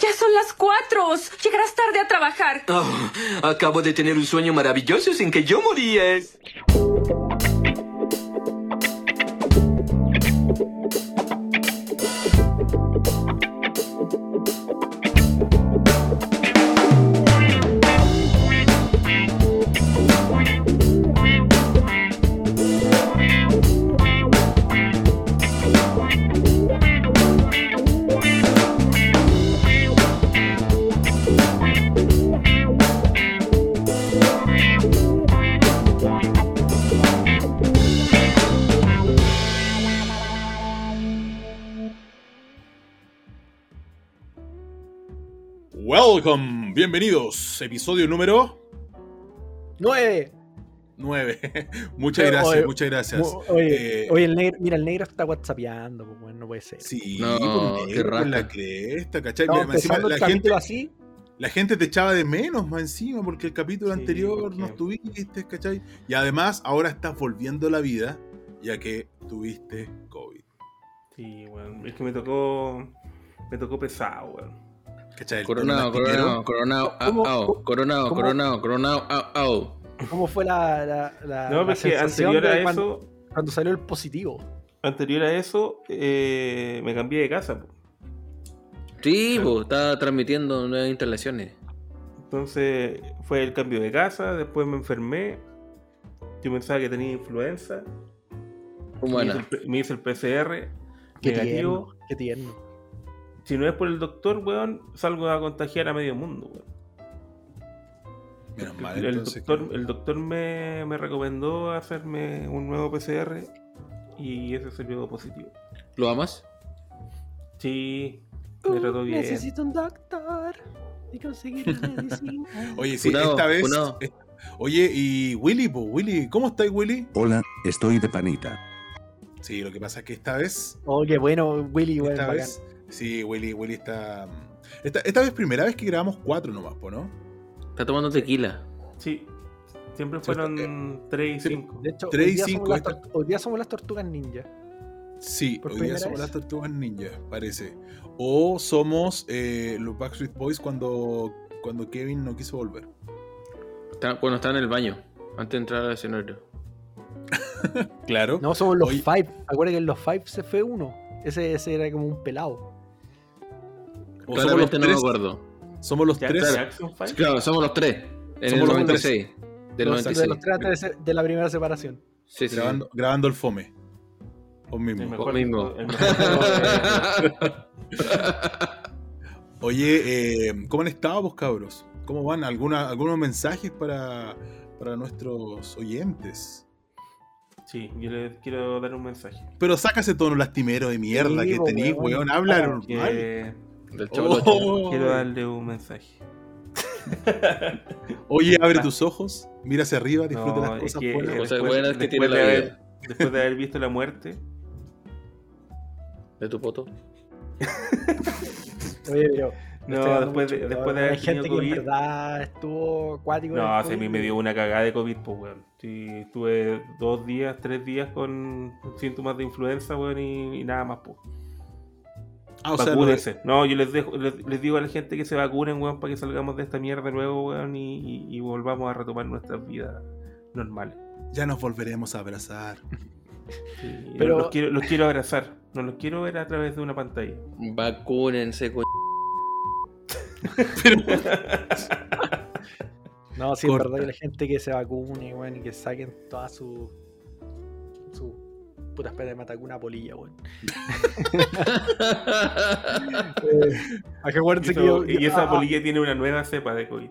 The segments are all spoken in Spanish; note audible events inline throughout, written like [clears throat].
Ya son las cuatro. Llegarás tarde a trabajar. Oh, acabo de tener un sueño maravilloso sin que yo moría. Welcome, bienvenidos. Episodio número ¡Nueve! 9. [laughs] muchas gracias, oye, muchas gracias. Oye, Eh, oye, el negro, mira, el negro está whatsappeando, pues bueno, no puede ser. Sí, No, por qué negro, la cresta, ¿cachai? Encima la, gente, así. la gente te echaba de menos más encima porque el capítulo Sí, anterior porque- no estuviste, ¿cachai? Y además ahora estás volviendo a la vida ya que tuviste COVID. Sí, weón. Es que me tocó. Me tocó pesado, weón. ¿Cachai? El Coronado, tono coronado, coronado, au, ¿Cómo- au, cómo- coronado, cómo- coronado, coronado, au, au. ¿Cómo fue la, la, la, No, la porque sensación anterior a de cuando, eso. cuando salió el positivo? Anterior a eso, eh, me cambié de casa. po. Sí, pues, estaba transmitiendo nuevas instalaciones. Entonces fue el cambio de casa, después me enfermé. Yo pensaba que tenía influenza. Me hice, el, me hice el PCR Qué negativo. tierno, qué tierno. Si no es por el doctor, weón, salgo a contagiar a medio mundo, weón. Menos mal, El entonces, doctor, que- el doctor me, me recomendó hacerme un nuevo PCR y ese salió positivo. ¿lo amas? Sí, me trató bien. Necesito un doctor y conseguir la medicina. [laughs] Oye, sí, Funado, esta vez. funado. es- Oye, y Willy, Willy, ¿cómo estáis, Willy? Hola, estoy de panita. Sí, lo que pasa es que esta vez Oh, qué bueno, Willy, weón, Esta bacán. vez, sí, Willy, Willy está. Esta, esta vez primera vez que grabamos cuatro nomás, ¿no? Está tomando tequila. Sí, siempre fueron 3 y sí, 5. De hecho, Tres hoy y día, cinco, somos las esta- tor- hoy día somos las tortugas ninja. Sí, ¿Por hoy día somos vez? las tortugas ninja, parece. O somos eh, los Backstreet Boys cuando, cuando Kevin no quiso volver. Está, bueno, está en el baño, antes de entrar al escenario. [laughs] Claro. No, somos los. Five. Acuérdate que en los Five se fue uno. Ese, ese era como un pelado. O somos los no me tres. acuerdo. Somos los tres. Claro, somos los tres. En Somos el los tres. 96. Del Los- De 96. los tres antes de, la primera separación. Sí, sí. Grabando, grabando el fome. Vos mismo. El mejor, mismo. el mejor juego [laughs] Oye, eh, ¿cómo han estado vos, cabros? ¿Cómo van? ¿Alguna, ¿Algunos mensajes para, para nuestros oyentes? Sí, yo les quiero dar un mensaje. Pero saca ese tono lastimero de mierda Sí, que tenés, weón. weón. Habla normal. Que Del. Oh. quiero darle un mensaje. [laughs] Oye, abre tus ojos, mira hacia arriba, disfruta No, las cosas que, buenas. Cosas después- que tiene después la de haber- vida. Después de haber visto la muerte, De tu poto. [laughs] Oye, pero. No, después de- mucho después calor. de haber Hay gente tenido que en COVID. verdad estuvo el no, se COVID. me, me dio una cagada de COVID, pues, weón. Sí, estuve dos días, tres días con síntomas de influenza, weón, y, y nada más, pues. Ah, o sea, Vacúnense. No, yo les, dejo, les, les digo a la gente que se vacunen, weón, para que salgamos de esta mierda luego, weón, y, y- y volvamos a retomar nuestras vidas normales. ya nos volveremos a abrazar. [laughs] Sí, Pero- los, quiero, los quiero abrazar, no los quiero ver a través de una pantalla. Vacúnense, co... No, sí, es Corta. verdad que la gente que se vacune, weón, y que saquen toda su. su puta espera de matar una polilla, weón. [laughs] Eh, acá Y, acuérdense que eso- yo- y esa ah, polilla tiene una nueva cepa de COVID.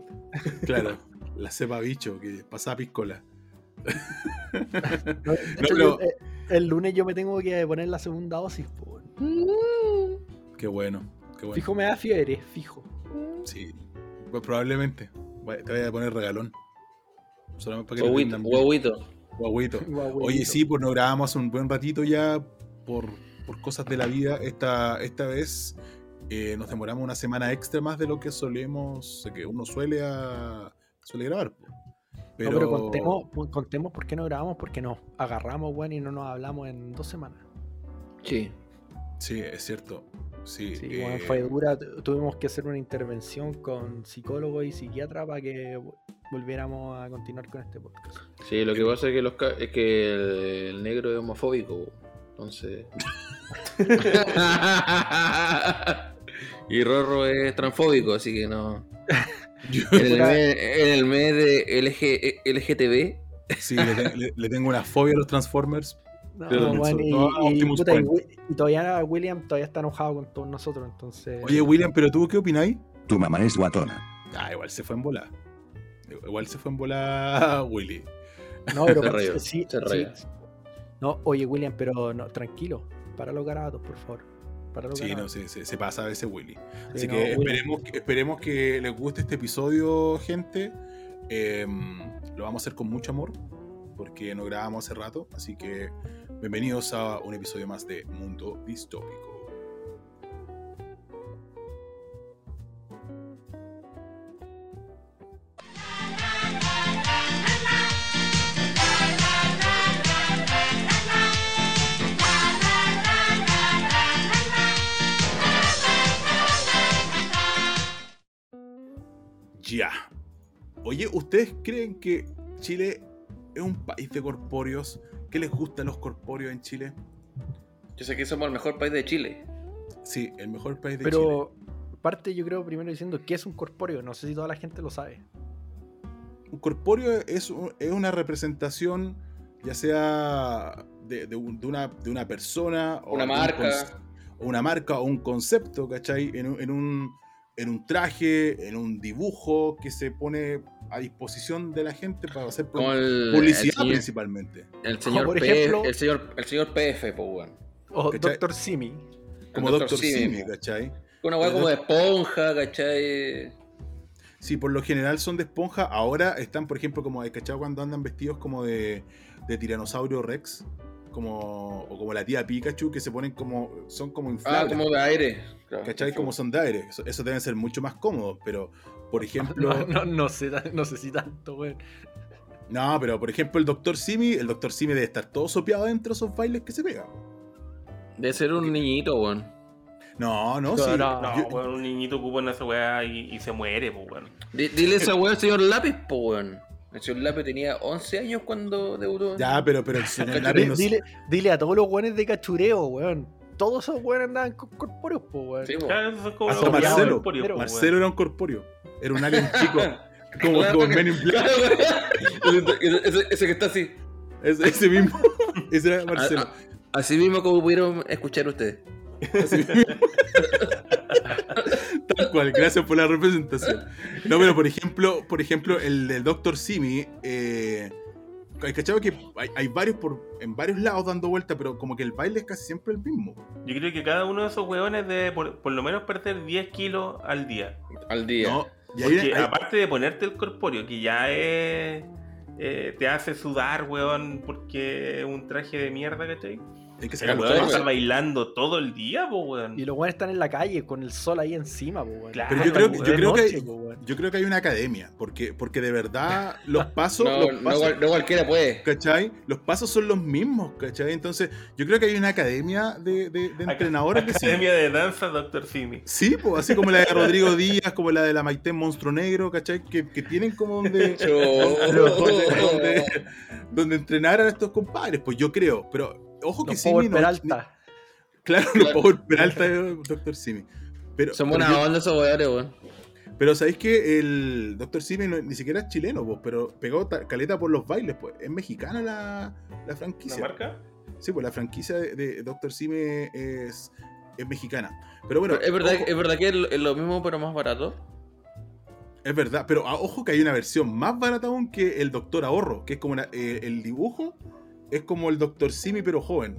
Claro, [laughs] la cepa bicho que piscola. [laughs] no, No, hecho, pero- yo, eh, el lunes yo me tengo que poner la segunda dosis, po, weón. Qué bueno, qué bueno. Fijo me da fiebre, fijo. Sí, pues probablemente. Te voy a poner regalón. Solamente para que lo Guauito, Guau, [laughs] Oye, sí, pues nos grabamos hace un buen ratito ya por, por cosas de la vida. Esta, esta vez eh, nos demoramos una semana extra más de lo que solemos, que uno suele, a- suele grabar. po. Pero, No, pero contemos, contemos por qué no grabamos, porque nos agarramos, weón, y no nos hablamos en dos semanas. Sí. Sí, es cierto. Sí, Sí, eh, weón, fue dura. tu- Tuvimos que hacer una intervención con psicólogo y psiquiatra para que volviéramos a continuar con este podcast. Sí, lo que pasa es que, los ca- es que el, el negro es homofóbico. Entonces. [laughs] y Rorro es transfóbico, así que no. yo- En el [laughs] mes, en el mes de LG, LGTB. sí, le, te- le- le tengo una fobia a los Transformers. No, Pero weón, y, puta, y todavía William todavía está enojado con todos nosotros, entonces. Oye, William, ¿pero tú qué opináis? Tu mamá es guatona. Ah, igual se fue en bola. Igual se fue en bola [laughs] Willy. No, pero [laughs] Se rayó, sí, se sí. No, oye, William, pero no, tranquilo. Para los garabatos, por favor. Para los Sí, no, garabatos. se, se- se pasa a veces Willy. Sí, Así no, que esperemos, que- esperemos que les guste este episodio, gente. Em, lo vamos a hacer con mucho amor, porque no grabamos hace rato. Así que bienvenidos a un episodio más de Mundo Distópico. Ya. Oye, ¿ustedes creen que Chile es un país de corpóreos? ¿Qué les gustan los corpóreos en Chile? Yo sé que somos el mejor país de Chile. Sí, el mejor país de Chile. Pero parte yo creo primero diciendo qué es un corpóreo. No sé si toda la gente lo sabe. Un corpóreo es, es una representación, ya sea de, de un- de una, de una persona, o Una marca. o una marca o un concepto, ¿cachai? En en, un, en un traje, en un dibujo que se pone a disposición de la gente para hacer Como el, publicidad el señor, principalmente. el señor por P- ejemplo- el señor, el señor PF. O ¿Cachai? Doctor Simi. Como Dr. Doctor Simi, Simi. ¿cachai? Una weá como de esponja, ¿cachai? Sí, por lo general son de esponja. Ahora están, por ejemplo, como, ¿cachai? Cuando andan vestidos como de, de tiranosaurio Rex. Como, o como la tía Pikachu, que se ponen como. Son como Ah, inflables. como de aire. Claro. ¿Cachai? Como son de aire. Eso, eso deben ser mucho más cómodos. Pero, por [laughs] ejemplo. No, no, no sé, no sé si tanto, weón. No, pero por ejemplo, el Dr. Simi, el Dr. Simi debe estar todo sopeado dentro de esos bailes que se pegan. Debe ser un niñito, weón. No, no, No, sí. no, No, Yo- weón, un niñito ocupa en esa weá y, y se muere, pues, weón. Di- Dile esa weá al señor Lápiz, po, weón. El señor Lápiz tenía 11 años cuando debutó. Ya, pero, pero el Lápiz no- Dile, dile a todos los weones de cachureo, weón. Todos esos weones andaban con corpóreos, po, weón. Sí, po. Hasta Marcelo. Marcelo era un corpóreo. Era un alien chico. [laughs] como, Claro, como Men in Black. ese, ese- ese que está así. Ese, ese mismo. [laughs] Ese era Marcelo. A- a- Así mismo como pudieron escuchar ustedes. Así mismo. [laughs] Tal cual, gracias por la representación. No, pero por ejemplo, por ejemplo, el del Dr. Simi, eh, ¿cachado que hay, hay varios por, en varios lados dando vuelta, pero como que el baile es casi siempre el mismo? Yo creo que cada uno de esos weones debe por, por lo menos perder 10 kilos al día. Al día. ¿No? Y ahí Porque hay- aparte de ponerte el corpóreo, que ya es. eh, te hace sudar, weón, porque es un traje de mierda, ¿cachai? Hay que todo. está bailando todo el día, po, weón. Y los weones están en la calle con el sol ahí encima, po, weón. Claro, Pero yo creo, que- yo creo que noche, po, yo creo que hay una academia, porque, porque de verdad [laughs] los pasos, no, los no pasos cual- no cualquiera puede. ¿cachai? Los pasos son los mismos, ¿cachai? Entonces, yo creo que hay una academia de, de, de Ac- entrenadores que sí. Academia de danza, Dr. Simi. Sí, pues, así como la de [laughs] Rodrigo Díaz, como la de la Maite Monstruo Negro, ¿cachai? Que, que tienen como donde, [laughs] donde, donde, donde entrenar a estos compadres, pues yo creo. Pero ojo que Los Simi Power no- Peralta. [laughs] Claro, los Power Peralta Dr. Simi. Pero, Son pero, buena yo- onda esos weones, weón. pero sabéis que el Dr. Simi no- ni siquiera es chileno, pues, pero pegó ta- caleta por los bailes, pues. Es mexicana la, la ¿Una franquicia. marca? Sí, pues la franquicia de, de Dr. Simi es, es mexicana. Pero bueno, es, verdad, ojo- es verdad que es lo- mismo, pero más barato. Es verdad, pero ah, ojo que hay una versión más barata aún que el Doctor Ahorro, que es como una- eh, el dibujo, es como el Doctor Simi pero joven.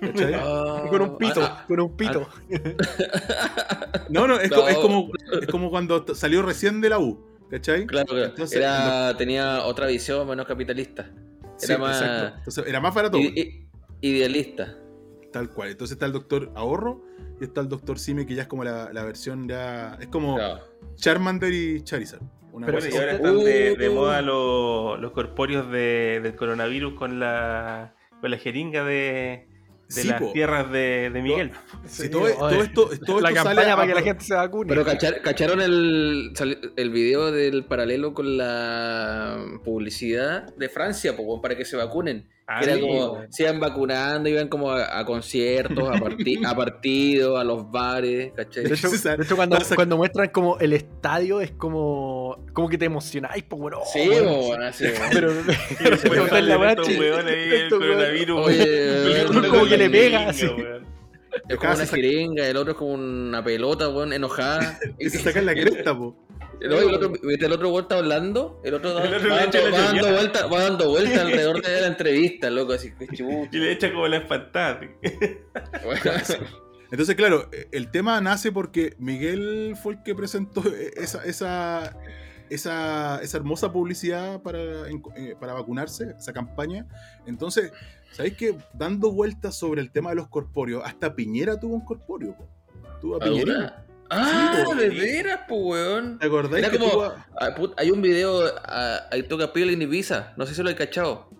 ¿Cachai? [laughs] Ah, Y con un pito, ah, con un pito. No, no, es, No. co- es como, es como cuando salió recién de la U, ¿cachai? claro, claro. Entonces, Era, tenía otra visión menos capitalista. Sí, era más- exacto. Entonces era más barato, i- idealista. tal cual. Entonces está el Doctor Ahorro y está el Doctor Simi que ya es como la, la versión ya... Es como Claro. Charmander y Charizard. Una Pero cosa Bueno, y ahora están de, de Uh. moda los, los corpóreos de- del coronavirus con la, con la jeringa de, de Sí, las po. tierras de, de Miguel. Sí, todo, todo esto, todo la esto sale campaña a- para que la gente se vacune. Pero cachar- cacharon el, el video del paralelo con la publicidad de Francia, po, para que se vacunen. Ah, Que era sí, como, se iban vacunando, iban como a, a conciertos, a, parti- [laughs] a partidos, a los bares, ¿cachai? De hecho, [laughs] de hecho, cuando, cuando muestran como el estadio es como como que te emocionáis, pues bueno. Sí, bueno, así, pero después pero salen la weá, el coronavirus. Oye, como que le pega, así. weón. es como una jeringa, el otro es como una pelota, weón, enojada. Y [laughs] se sacan la cresta, po. El otro, el otro está hablando, el otro, da- El otro va, le dando, echa la va dando chuña. vuelta, va dando vuelta [laughs] alrededor de la entrevista, loco, así que chucha. Y le echa como la espantada. [laughs] Entonces, claro, eh, el tema nace porque Miguel fue el que presentó esa, esa, esa, esa hermosa publicidad para, eh, para vacunarse, esa campaña. Entonces, ¿sabéis que dando vueltas sobre el tema de los corpóreos, hasta Piñera tuvo un corpóreo? po. Tuvo a. ¿Alguna? Ah, Sí, de veras, pues, weón. ¿Te acordáis que como- tuvo a- Ah, put- hay un video, ah, ahí toca piel en Ibiza, no sé si lo he cachado.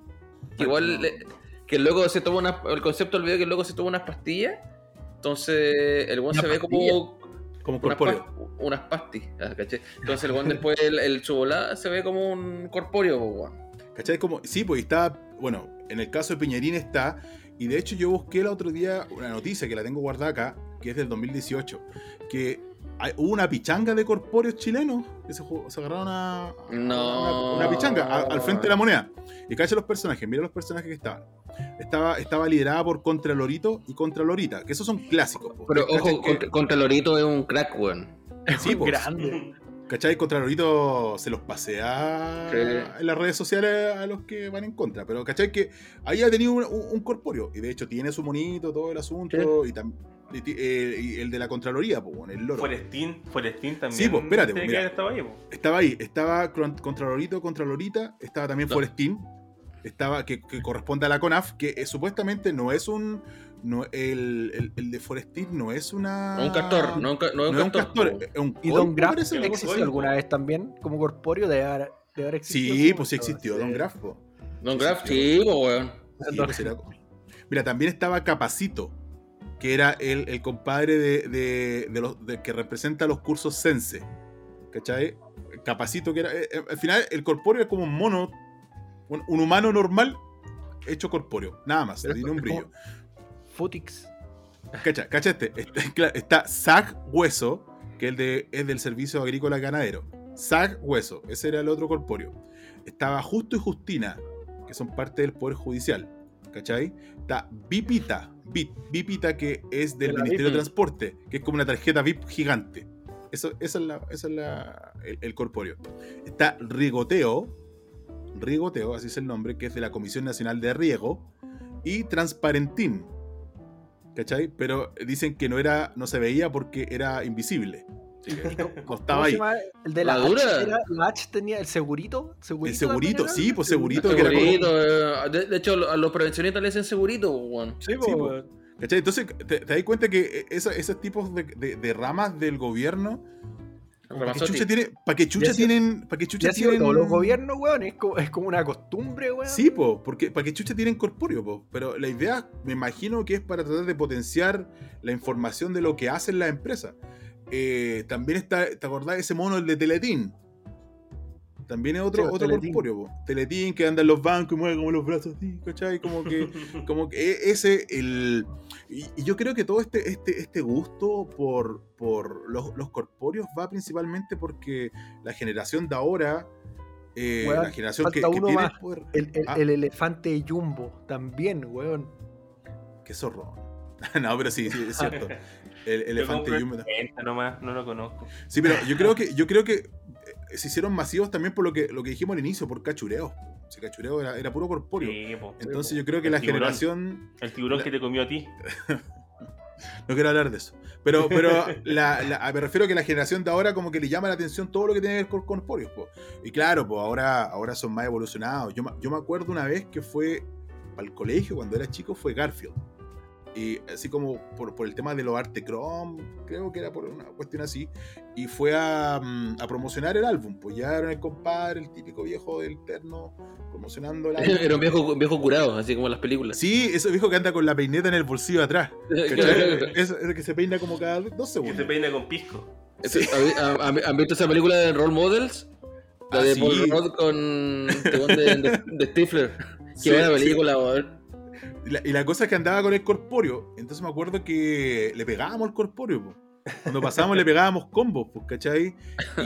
Que igual, no. le- que el loco se toma una, el concepto del video que loco se toma unas pastillas, entonces el weón ¿Una se ve como como unas, pastis, ah, ¿cachai? Entonces el weón después, el, el volada se ve como un corpóreo, weón. ¿Cachai? Como, sí, pues está, bueno, en el caso de Piñerín está, y de hecho yo busqué el otro día una noticia que la tengo guardada acá, que es del 2018, que hay- hubo una pichanga de corpóreos chilenos que se, se agarraron a, a- No. una, una pichanga a- al frente de la moneda. Y cacha los personajes, mira los personajes que estaban. Estaba, estaba liderada por Contralorito y Contralorita, que esos son clásicos. po. Pero ¿Cachai ojo, que- contra, contra Lorito es un crack, weón. sí, pues, grande. ¿Cachai? Contralorito se los pasea Sí. en las redes sociales a los que van en contra. Pero ¿cachai? Que ahí ha tenido un, un- un corpóreo. Y de hecho tiene su monito, todo el asunto. Y eh, y el de la Contraloría, bueno, el loro. Forestín, Forestín también. Sí, pues, espérate, tiene mira. estado ahí, po. Estaba ahí. Estaba Contralorito, Contralorita. Estaba también No. Forestín. Estaba, que, que corresponde a la CONAF, que eh, supuestamente no es un. No, el, el, el de Forestín no es una. No un castor, no es un, ca- no es un No es un castor. es un ¿Y Don Graff existió alguna vez también como corpóreo de haber, de haber existido? Sí, pues sí existió. Don Graff. po. Don Graff, sí, weón. Sí, pues era- Mira, también estaba Capacito, que era el, el compadre de, de- de los, de- que representa los cursos Sense. ¿Cachai? Capacito, que era. eh, eh, al final, el corpóreo es como un mono, un, un humano normal hecho corpóreo. Nada más, tiene un es brillo. Futix. Cacha, cacha este. [laughs] claro, está Zag Hueso, que el de, es del Servicio Agrícola Ganadero. Zag Hueso, ese era el otro corpóreo. Estaba Justo y Justina, que son parte del Poder Judicial. ¿Cachai? Está Vipita, Vip, Vipita que es del De Ministerio de. Transporte, que es como una tarjeta VIP gigante. Eso, esa es, la, esa es la- el, el corpóreo. Está Rigoteo, Rigoteo, así es el nombre, que es de la Comisión Nacional de Riego, y Transparentín, ¿cachai? Pero dicen que no era, no se veía porque era invisible. Así que no ¿Cómo estaba se ahí. El de la, La H, dura. era- la H tenía el segurito. El ¿Segurito sí, pues segurito, que era como- eh, de, de hecho, a los prevencionistas le dicen segurito, weón. Sí, Sí, po. weón. ¿Cachai? Entonces, te, te das cuenta que esa- esos tipos de, de- de ramas del gobierno, ¿para qué chucha, tiene, pa' qué chucha tienen, para qué Ya chucha ha sido tienen todos los gobiernos, weón. Es como, es como una costumbre, weón. Sí, po, porque para qué chucha tienen corpóreo, po. Pero la idea, me imagino que es para tratar de potenciar la información de lo que hacen las empresas. Eh, también está, ¿te acordás de ese mono, el de Teletín? También es otro, Sí, otro Teletín. corpóreo, po. Teletín que anda en los bancos y mueve como los brazos así, ¿cachai? Como que, [laughs] como que e- ese, el... Y, y yo creo que todo este, este, este gusto por, por los, los corpóreos va principalmente porque la generación de ahora, eh, Weón, la generación que, que uno tiene más. poder... El, el- Ah. el elefante Jumbo también, weón. Qué zorro. [laughs] no, pero sí, sí, es cierto. [laughs] El elefante Jumbo. el 30 nomás, no lo conozco. Sí, pero yo creo que, yo creo que se hicieron masivos también por lo que, lo que dijimos al inicio, por cachureos. Si cachureo era, era puro corpóreo. Sí, po. Entonces yo creo que El la tiburón. generación. El tiburón La- que te comió a ti. [laughs] No quiero hablar de eso. Pero, pero la- la- me refiero a que la generación de ahora como que le llama la atención todo lo que tiene que ver con corpóreos. po. Y claro, pues ahora, ahora son más evolucionados. Yo, me- yo me acuerdo una vez que fue al colegio, cuando era chico, fue Garfield. y así como por, por el tema de los arte chrome, creo que era por una cuestión así, y fue a, mm, a promocionar el álbum. Pues ya era el compadre, el típico viejo del terno, promocionando el [laughs] álbum. Era un viejo, un viejo curado, así como en las películas. Sí, ese viejo que anda con la peineta en el bolsillo de atrás. [laughs] Ese, ese que se peina como cada dos Que se segundos. peina con pisco. Ese- ¿Han- ¿Han han visto esa película de Role Models? La Ah, de sí. Paul Rudd con este de, de, de Stifler. [laughs] Qué Sí, buena sí. película, weón. Y la, y la cosa es que andaba con el corpóreo. Entonces me acuerdo que le pegábamos al corpóreo. po. Cuando pasábamos le pegábamos combos, pues, ¿cachai?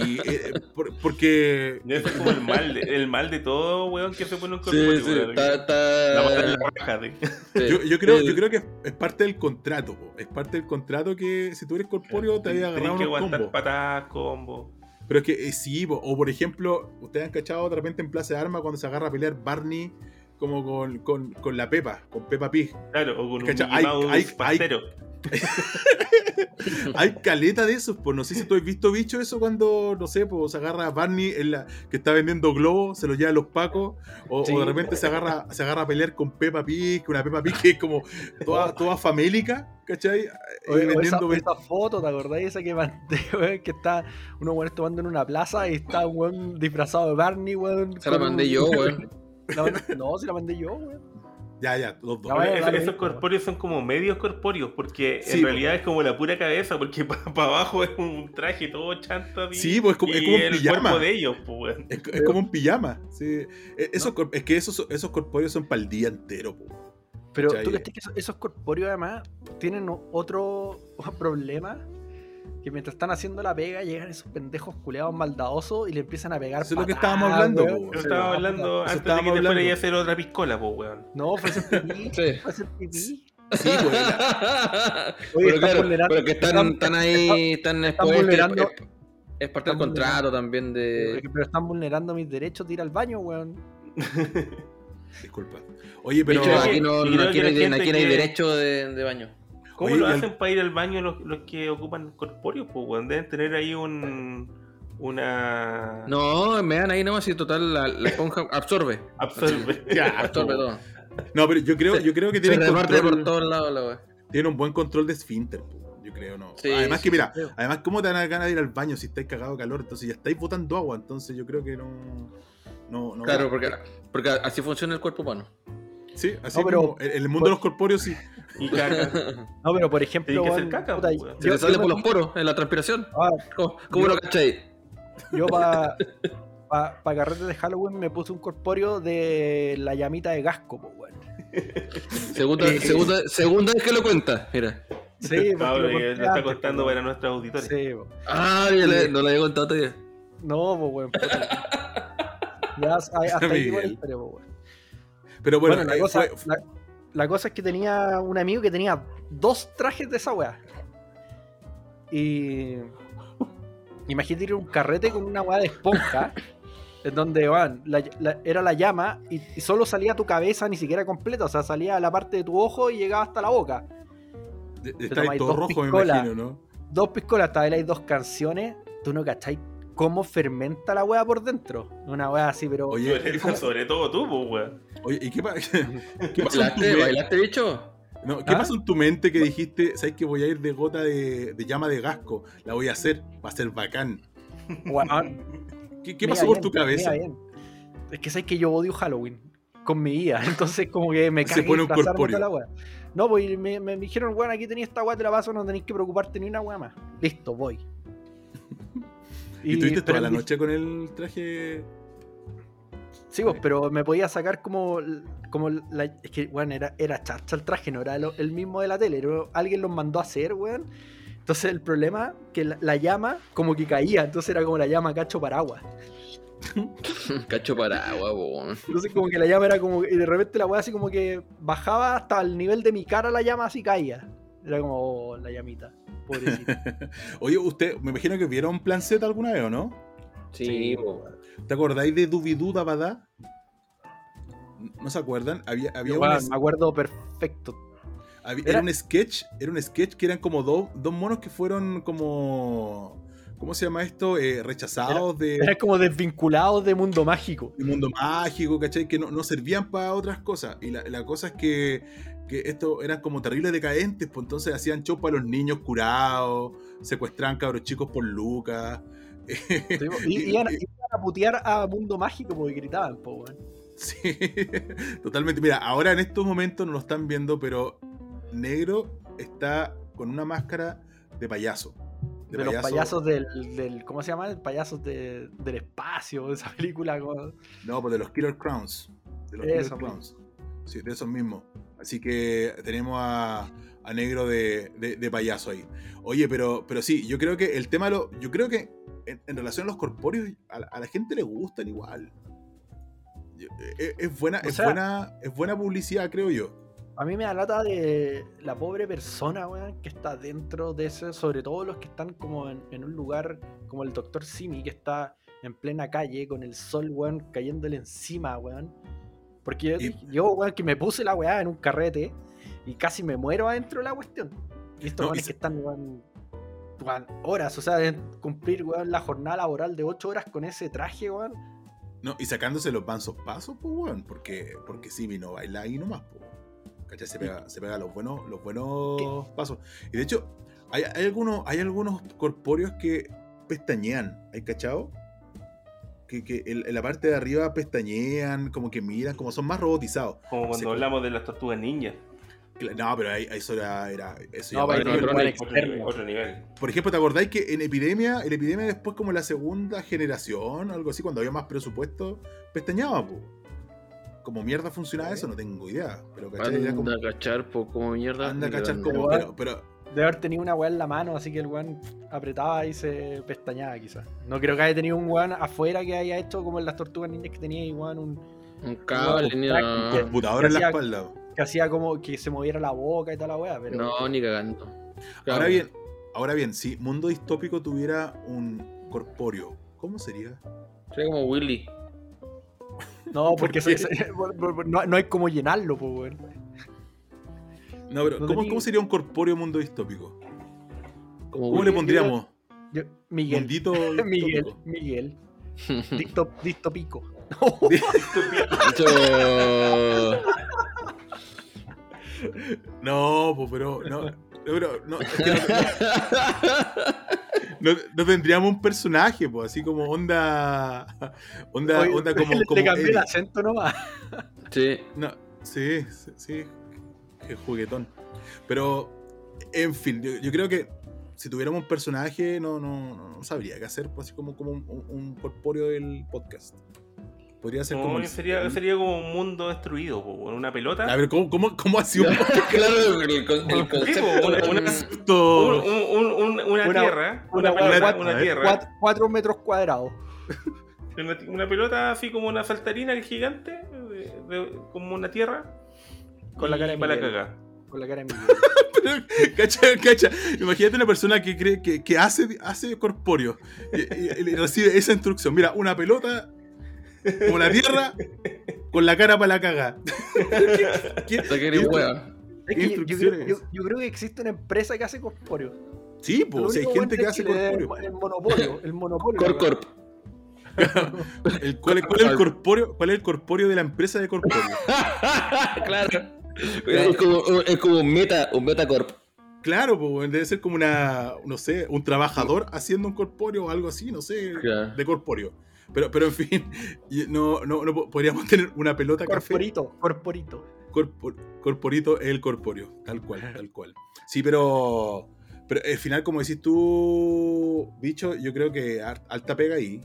Y, eh, por- porque. Es como el mal, de, el mal de todo, weón, que se pone un Sí, corpóreo, sí, weón. está. La mata en está la raja, sí. sí. Yo, yo creo, Sí. yo creo que es, parte del contrato, po. es parte del contrato que si tú eres corpóreo te había agarrado que unos aguantar combos. patadas, combo. Pero es que eh, sí, po. o por ejemplo, ustedes han cachado de repente en Plaza de Armas cuando se agarra a pelear Barney como con, con, con la Pepa, con Peppa Pig. Claro, o con un hay- hay- hay- pastero. [laughs] Hay caleta de esos, pues no sé si tú has visto bicho eso cuando, no sé, pues se agarra a Barney en la, que está vendiendo globos, se los lleva a los pacos, o, Sí. o de repente se agarra, se agarra a pelear con Peppa Pig, que una Peppa Pig que es como toda, toda famélica, ¿cachai? Eh, O, o esa, vendiendo esa foto, ¿te acordáis? Esa que mandé, [laughs] que está unos weones tomando en una plaza y está un weón disfrazado de Barney, weón. Se la mandé un- yo, [laughs] weón. Mandé- no, se la mandé yo, weón. Ya, ya, los dos. Ya vaya, Esos, corpóreos son como medios corpóreos, porque Sí, en po. realidad es como la pura cabeza, porque [laughs] para abajo es un traje todo chanto. así, Sí, pues, es como- es un el pijama. cuerpo de ellos, pues. Es, es como un pijama. Sí. Eh, esos Es que esos, esos corpóreos son para el día entero, po. Pero tú crees que esos, esos corpóreos además tienen otro [laughs] problema. Que mientras están haciendo la pega, llegan esos pendejos culeados maldadosos y le empiezan a pegar. Eso es lo que estábamos hablando, weón. po, estaba no, hablando eso antes de estábamos que te fuera a hacer otra piscola, pues, weón. No, fue hacer pipí. Sí. Fue hacer pipí. Sí, pues, la- [laughs] Oye, pero están claro, pero que están, están ahí, están expuestos. vulnerando- es, es parte del están contrato también de. Pero están vulnerando mis derechos de ir al baño, weón. [laughs] disculpa. Oye, pero. hecho, aquí no, no aquí no hay, derecho de, de baño. ¿Cómo Oye, lo el- hacen para ir al baño los, los que ocupan corpóreos? Pues. Deben tener ahí un. Una. No, me dan ahí nomás y total la, la esponja absorbe. Absorbe. [laughs] Ya, Absorbe todo. No, pero yo creo, yo creo que reparte control, por todos lados la wea. tienen un buen control de esfínter, yo creo, ¿no? Sí, además sí, que, mira, creo. además, ¿cómo te dan a ganas de ir al baño si estáis cagado de calor? Entonces ya estáis botando agua, entonces yo creo que no. No, no Claro, porque, porque así funciona el cuerpo humano. Sí, así No, pero- como en el mundo de los corpóreos, sí. [laughs] Y caca. [laughs] No, pero por ejemplo. Tiene que weón, caca, puta, weón. Se yo- te sale yo por los poros en la transpiración. Ah, ¿Cómo, cómo Yo- lo cachai? Yo para [laughs] pa, pa de Halloween me puse un corpóreo de la llamita de Gasco, pues, weón. Segunda, Eh, segunda, segunda vez que lo cuenta. Mira. Sí, Ah, lo lo está contando para nuestros auditores. Sí, po. Ah, ya le- no lo había contado todavía. No, pues, weón. Ya hasta ahí historia, pues, weón. Pero bueno, Bueno, la, cosa, fue- la, la cosa es que tenía un amigo que tenía dos trajes de esa weá. Y. [laughs] Imagínate ir a un carrete con una weá de esponja. en donde van, la- la- era la llama y, y solo salía tu cabeza ni siquiera completa. O sea, salía la parte de tu ojo y llegaba hasta la boca. de- te está ahí todo rojo, me piscolas. imagino, ¿no? Dos piscolas, hasta hay dos canciones. Tú no cacháis cómo fermenta la weá por dentro. Una weá así, pero. Oye, Sobre, sobre todo tú, pues, weón. Oye, ¿y qué, pa- [laughs] qué tu ¿Bailaste, ¿Bailaste, bicho? no, ¿qué ¿Ah? pasó en tu mente que dijiste, sabes que voy a ir de gota de, de llama de gasco? La voy a hacer, va a ser bacán. ¿Qué, qué pasó iba por tu bien, iba cabeza? bien. Es que sabes que yo odio Halloween con mi vida. [laughs] Entonces, como que me pone un corpóreo. toda la wea. No, pues me, me dijeron, weón, aquí tenías esta weá, te la paso, no tenéis que preocuparte ni una weá más. Listo, voy. ¿Y, estuviste toda pero la noche con el traje? Sí, pues, pero me podía sacar como. como la, es que, weón, era, era chacha el traje, no era lo- el mismo de la tele. era- alguien los mandó a hacer, weón. Entonces el problema que la, la llama como que caía, entonces era como la llama cacho paraguas. [laughs] Cacho para agua, po. Entonces como que la llama era como, y de repente la weá así como que bajaba hasta el nivel de mi cara la llama así caía. Era como oh, la llamita, pobrecita. [laughs] Oye, usted, me imagino que vieron Plan Z alguna vez, ¿o no? Sí, po. ¿Te acordáis de Dubidú Dabadá? ¿No se acuerdan? Había, había, un, me acuerdo perfecto. había- era- era un sketch, era un sketch que eran como dos, dos monos que fueron como, ¿cómo se llama esto? Eh, rechazados de, Era como desvinculados de mundo mágico. del mundo mágico, ¿cachai? Que no, no servían para otras cosas. Y la, la cosa es que que esto eran como terribles decadentes, pues entonces hacían show para los niños curados, secuestraban cabros chicos por lucas. Y, [laughs] iban, a putear a Mundo Mágico porque gritaban, po. Sí, [laughs] totalmente. Mira, ahora en estos momentos no lo están viendo, pero Negro está con una máscara de payaso. De, los payasos del, del- ¿Cómo se llama? Payasos de- del espacio, esa película. como- No, pues de los Killer Crowns. De los Eso Killer Crowns. Sí, de esos mismos. Así que tenemos a, a Negro de, de- de payaso ahí. Oye, pero, pero sí, yo creo que el tema lo. Yo creo que en, en relación a los corpóreos, a, la- a la gente le gustan igual. Yo- Es, es buena, O es, sea- buena, es buena publicidad, creo yo. A mí me da lata de la pobre persona, weón, que está dentro de ese, sobre todo los que están como en, en un lugar como el Dr. Simi, que está en plena calle con el sol, weón, cayéndole encima, weón. Porque yo, Y- yo, weón, que me puse la weá en un carrete y casi me muero adentro de la cuestión. Y estos No, y weones se- que están, weón, weón, horas, o sea, de cumplir, weón, la jornada laboral de 8 horas con ese traje, weón. No, y sacándose los mansos pasos, pues, weón. Porque, porque Simi no baila ahí nomás, pues. ¿Cachai? Se pega, se pega los buenos, los buenos pasos. Y de hecho, hay, hay algunos, hay algunos corpóreos que pestañean, ¿hay cachado? Que, que en, en la parte de arriba pestañean, como que miran, como son más robotizados. Como cuando hablamos de las tortugas ninja. No, pero ahí, ahí eso era. era- eso No, ya pero otro nivel-. Otro nivel, externo. otro nivel. Por ejemplo, ¿te acordáis que en epidemia, en epidemia después como la segunda generación, algo así, cuando había más presupuesto, pestañaba, po? Como mierda funcionaba eso, no tengo idea. Pero como- Anda a cachar, po, como mierda. anda a cachar como. Pero, pero De haber tenido una weá en la mano, así que el weón apretaba y se pestañaba quizás. No creo que haya tenido un weón afuera que haya hecho como en las tortugas ninjas que tenía igual un Un cable, nada. que- computador en la hacía- espalda. que hacía como que se moviera la boca y toda la weá, pero No, ni cagando. Ahora bien, ahora bien, si Mundo Distópico tuviera un corpóreo, ¿cómo sería? Sería como Willy. no, porque ¿Por qué? se- se- [laughs] no, no hay como llenarlo, pues weón. No, pero No ¿cómo, tenía- cómo sería un corpóreo Mundo Distópico? Como ¿Cómo le pondríamos? Yo- Miguel, Mundito [laughs] Miguel, distópico. Miguel. [laughs] De hecho, [laughs] No, pues, pero no, no, pero no, es que no, no- no tendríamos un personaje, pues, así como onda, onda, Oye, onda como, le, como cambié el acento nomás. sí. No, sí, sí, sí, qué juguetón. Pero, en fin, yo, yo creo que si tuviéramos un personaje, no, no, no sabría qué hacer, pues, así como, como un, un- un corpóreo del podcast. Podría ser como. El- sería, sería como un mundo destruido, con una pelota. A ver, ¿cómo, cómo, cómo ha sido un [laughs] claro, el, con- el concepto. po, una- una- concepto? Un- un- un- un- una, Una- tierra, una una, pelota, cuadra- una a ver, tierra, Cuatro, cuatro metros cuadrados. [laughs] una, una pelota así como una saltarina gigante, de- de- como una tierra, Con la cara de para la Miguel. Con la cara de [laughs] Miguel. Cacha, cacha. Imagínate una persona que cree que, que hace, hace corpóreo y, y- y recibe esa instrucción. Mira, una pelota como la tierra con la cara para la caga. [laughs] ¿Qué- qué-. Es que yo, yo creo, Instrucciones. yo- yo creo que existe una empresa que hace corpóreo. Sí, pues, si hay gente que hace corpóreo. El monopolio. El monopolio. Corp Corp. [laughs] El- ¿cuál, es, cuál es el corpóreo, ¿Cuál es el corpóreo de la empresa de corpóreo? claro. [laughs] Es como, es como un meta, un metacorp. Claro, pues debe ser como una, no sé, un trabajador haciendo un corpóreo o algo así, no sé, Claro. de corpóreo. Pero, pero en fin, [laughs] no, no, no po- podríamos tener una pelota café. Corporito. Corporito. Corpor- corporito es el corpóreo, tal cual, tal cual. Sí, pero, pero al final, como decís tú, bicho, yo creo que alta pega ahí.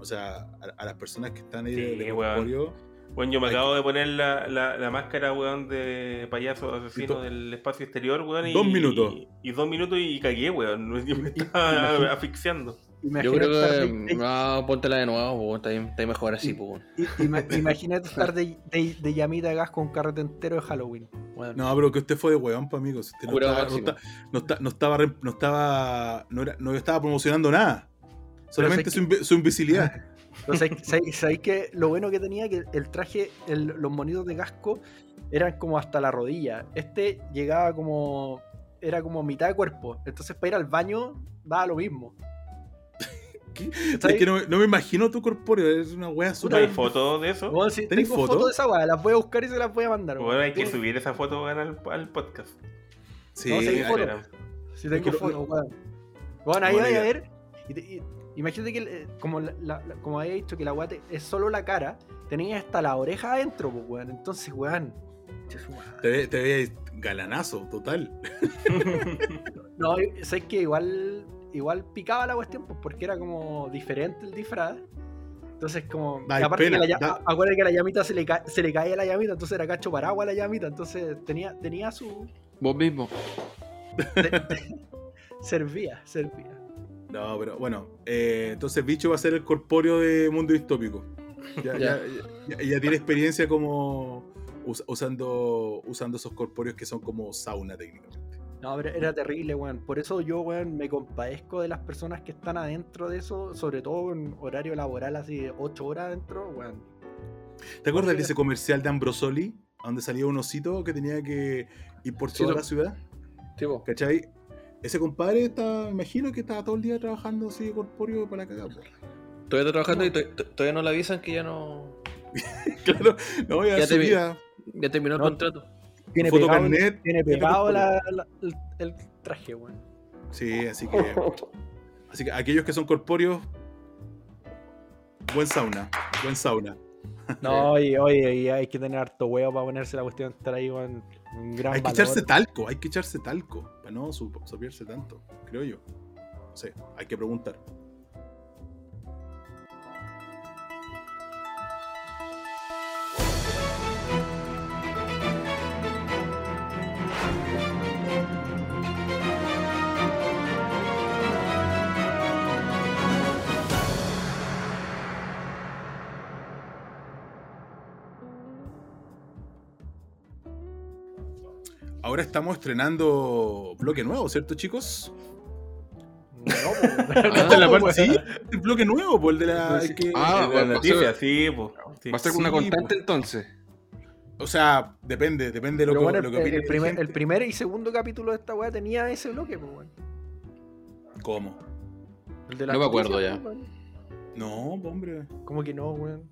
O sea, a, a las personas que están ahí de, Sí, de corpóreo. Bueno, yo me Ay, acabo de poner la, la, la máscara, weón, de payaso asesino del espacio exterior, weón. y- Dos minutos. Y, y dos minutos y cagué, weón. [laughs] Yo me estaba asfixiando. Yo Imagínate creo estar que. de- de- No, póntela de nuevo, está, está mejor así, po. [laughs] Imagínate estar de, de, de llamita de gas con un carrete entero de Halloween. Bueno, No, pero que usted fue de weón, pa' amigos. Usted no estaba, no, está- no está- no estaba, re- no estaba, no era- no estaba promocionando nada. Solamente su, invi- su invisibilidad. [laughs] Entonces, ¿sabéis, sabéis que lo bueno que tenía? Que el traje, el- los monitos de casco eran como hasta la rodilla. Este llegaba como. Era como mitad de cuerpo. Entonces, para ir al baño, daba lo mismo. [laughs] ¿Qué? Es que no, no me imagino tu corpóreo, es una wea ¿Hay súper. fotos de eso? Weón, sí, ¿Tenés tengo foto? fotos de esa weá, las voy a buscar y se las voy a mandar. Bueno, hay que subir esa foto al, al podcast. Sí, No, sí, hay hay- foto. Era- Sí, Es tengo fotos, weón. Bueno, ahí Bueno, vaya a ver. y te- y- imagínate que, eh, como, la, la- la- como había dicho que la weá te- es solo la cara, tenía hasta la oreja adentro, pues, weón. Entonces, weón. te, te veías galanazo, total. [laughs] No, sabes que igual, igual picaba la cuestión, pues, porque era como diferente el disfraz. Entonces, como. Da aparte pena, que la, da- acuérdate que a la llamita se le, ca- se le caía la llamita, entonces era cacho paraguas la llamita, entonces tenía, tenía su. Vos mismo. [laughs] servía, servía. No, pero bueno, eh, entonces Bicho va a ser el corpóreo de Mundo Distópico. Ya, Ya. ya- ya- ya tiene experiencia como us- usando, usando esos corpóreos que son como sauna técnicamente. No, pero era terrible, weón. Por eso yo, weón, me compadezco de las personas que están adentro de eso, sobre todo en horario laboral, así de 8 horas adentro, weón. ¿Te acuerdas de ese comercial de Ambrosoli? Donde salía un osito que tenía que ir por toda la ciudad. Tipo, ¿Cachai? Ese compadre está, me imagino que estaba todo el día trabajando así de corpóreo para la cagada. po. todavía está trabajando y to- to- todavía no le avisan que ya no. [laughs] Claro, no, ya, Ya te. Ya terminó el No. contrato. Tiene Foto pegado, carnet, tiene tiene pegado corpóreo. la- la- el, el traje, weón. Sí, así que. [laughs] Así que aquellos que son corpóreos, buen sauna, buen sauna. No, oye, oye, y hay que tener harto huevo para ponerse la cuestión de estar ahí. Un gran Hay que echarse talco, hay que echarse talco, para no sopearse tanto, creo yo. No sé, hay que preguntar. Ahora estamos estrenando bloque nuevo, ¿cierto, chicos? No, po, [laughs] weón. Esta es la parte- sí, el bloque nuevo, por el de la. Sí. el que- Ah, de la va noticia, sí, po. Sí. Va a ser Sí, una constante pues. entonces. O sea, depende, depende de lo Pero que, bueno, lo el, que el la primer, gente. el primer y segundo capítulo de esta weá tenía ese bloque, pues, weón. ¿Cómo? El de No me acuerdo ya. pues. No, hombre. ¿Cómo que no, weón?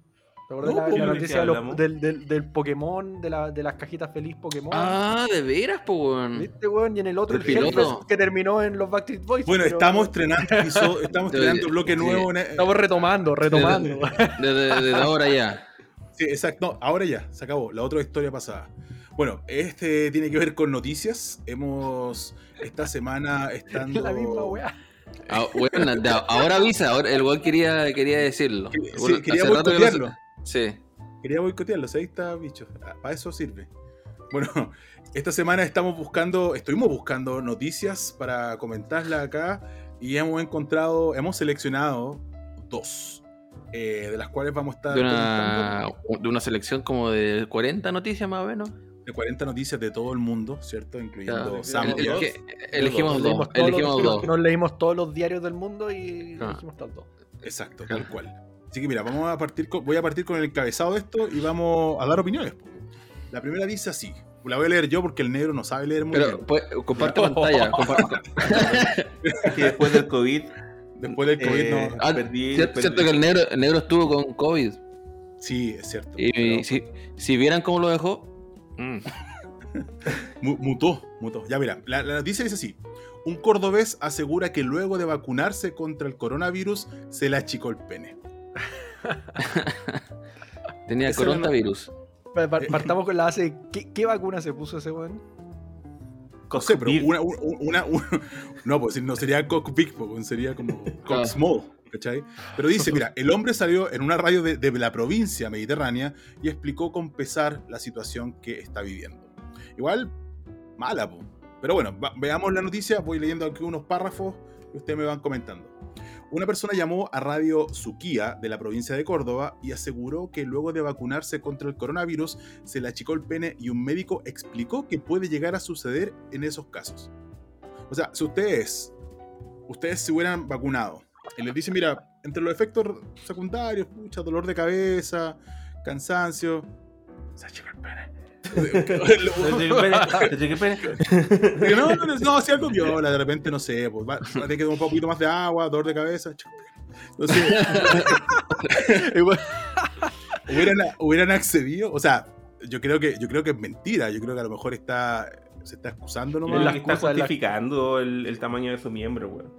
¿Te acuerdas No, la, pues, la ¿de noticia de los- del, del, del Pokémon, de, la, de las cajitas feliz Pokémon? Ah, de veras, pues, weón. ¿Viste, weón? Y en el otro, El el que terminó en los Backstreet Boys. Bueno, pero estamos estrenando, estamos [laughs] estrenando bloque sí. nuevo. en- e- Estamos retomando, retomando. [laughs] Desde, desde ahora ya. Sí, exacto. No, ahora ya, se acabó. La otra historia pasada. Bueno, este tiene que ver con noticias. Hemos esta semana estando. [laughs] la misma weá. Ah, de- ahora avisa, ahora el weón quería, quería decirlo. Sí, Bueno, quería hace rato que no se-. Sí. Quería boicotearlo, ahí está, bicho. Ah, Para eso sirve. Bueno, [laughs] esta semana estamos buscando, estuvimos buscando noticias para comentarlas acá y hemos encontrado, hemos seleccionado dos, eh, de las cuales vamos a estar De una, comentando de una selección como de 40 noticias más o menos. de 40 noticias de todo el mundo, ¿cierto? Incluyendo Ya. Zambia. El- el dos. que- elegimos dos. Elegimos dos. Nos leímos todos los diarios del mundo y Ah. elegimos todos dos. Exacto, tal cual. Así que mira, vamos a partir con- voy a partir con el encabezado de esto y vamos a dar opiniones. La primera dice así. La voy a leer yo porque el negro no sabe leer muy Pero bien. pues, comparte pantalla. [laughs] que después del COVID. Después del COVID eh, no. Ah, perdí- Cierto, perdí- cierto que el negro, el negro estuvo con COVID. Sí, es cierto. Y pero si, si vieran cómo lo dejó. mm, [laughs] mu- mutó, mutó. Ya mira, la, la noticia dice así. Un cordobés asegura que luego de vacunarse contra el coronavirus se le achicó el pene. [laughs] tenía coronavirus. Pa- pa- Partamos con la base. ¿Qué, qué vacuna se puso ese weón? No sé, pero una, una, una- [laughs] una- no, pues no sería Cock Big, pues, sería como [laughs] Cock. Small, ¿cachai? Pero dice, mira, el hombre salió en una radio de, de la provincia mediterránea y explicó con pesar la situación que está viviendo. Igual, mala, po. Pero bueno, va- veamos la noticia, voy leyendo aquí unos párrafos y ustedes me van comentando. Una persona llamó a Radio Suquía de la provincia de Córdoba y aseguró que luego de vacunarse contra el coronavirus se le achicó el pene y un médico explicó que puede llegar a suceder en esos casos. O sea, si ustedes, ustedes se hubieran vacunado y les dicen, mira, entre los efectos secundarios, pucha, dolor de cabeza, cansancio, se achicó el pene. No, no, no, si algo viola, de repente, no sé, pues va, va a tener que tomar un poquito más de agua, dolor de cabeza. Entonces, [laughs] hubieran, hubieran accedido, o sea, yo creo que yo creo que es mentira, yo creo que a lo mejor está se está excusando nomás. la está la- justificando el, el tamaño de su miembro, weón.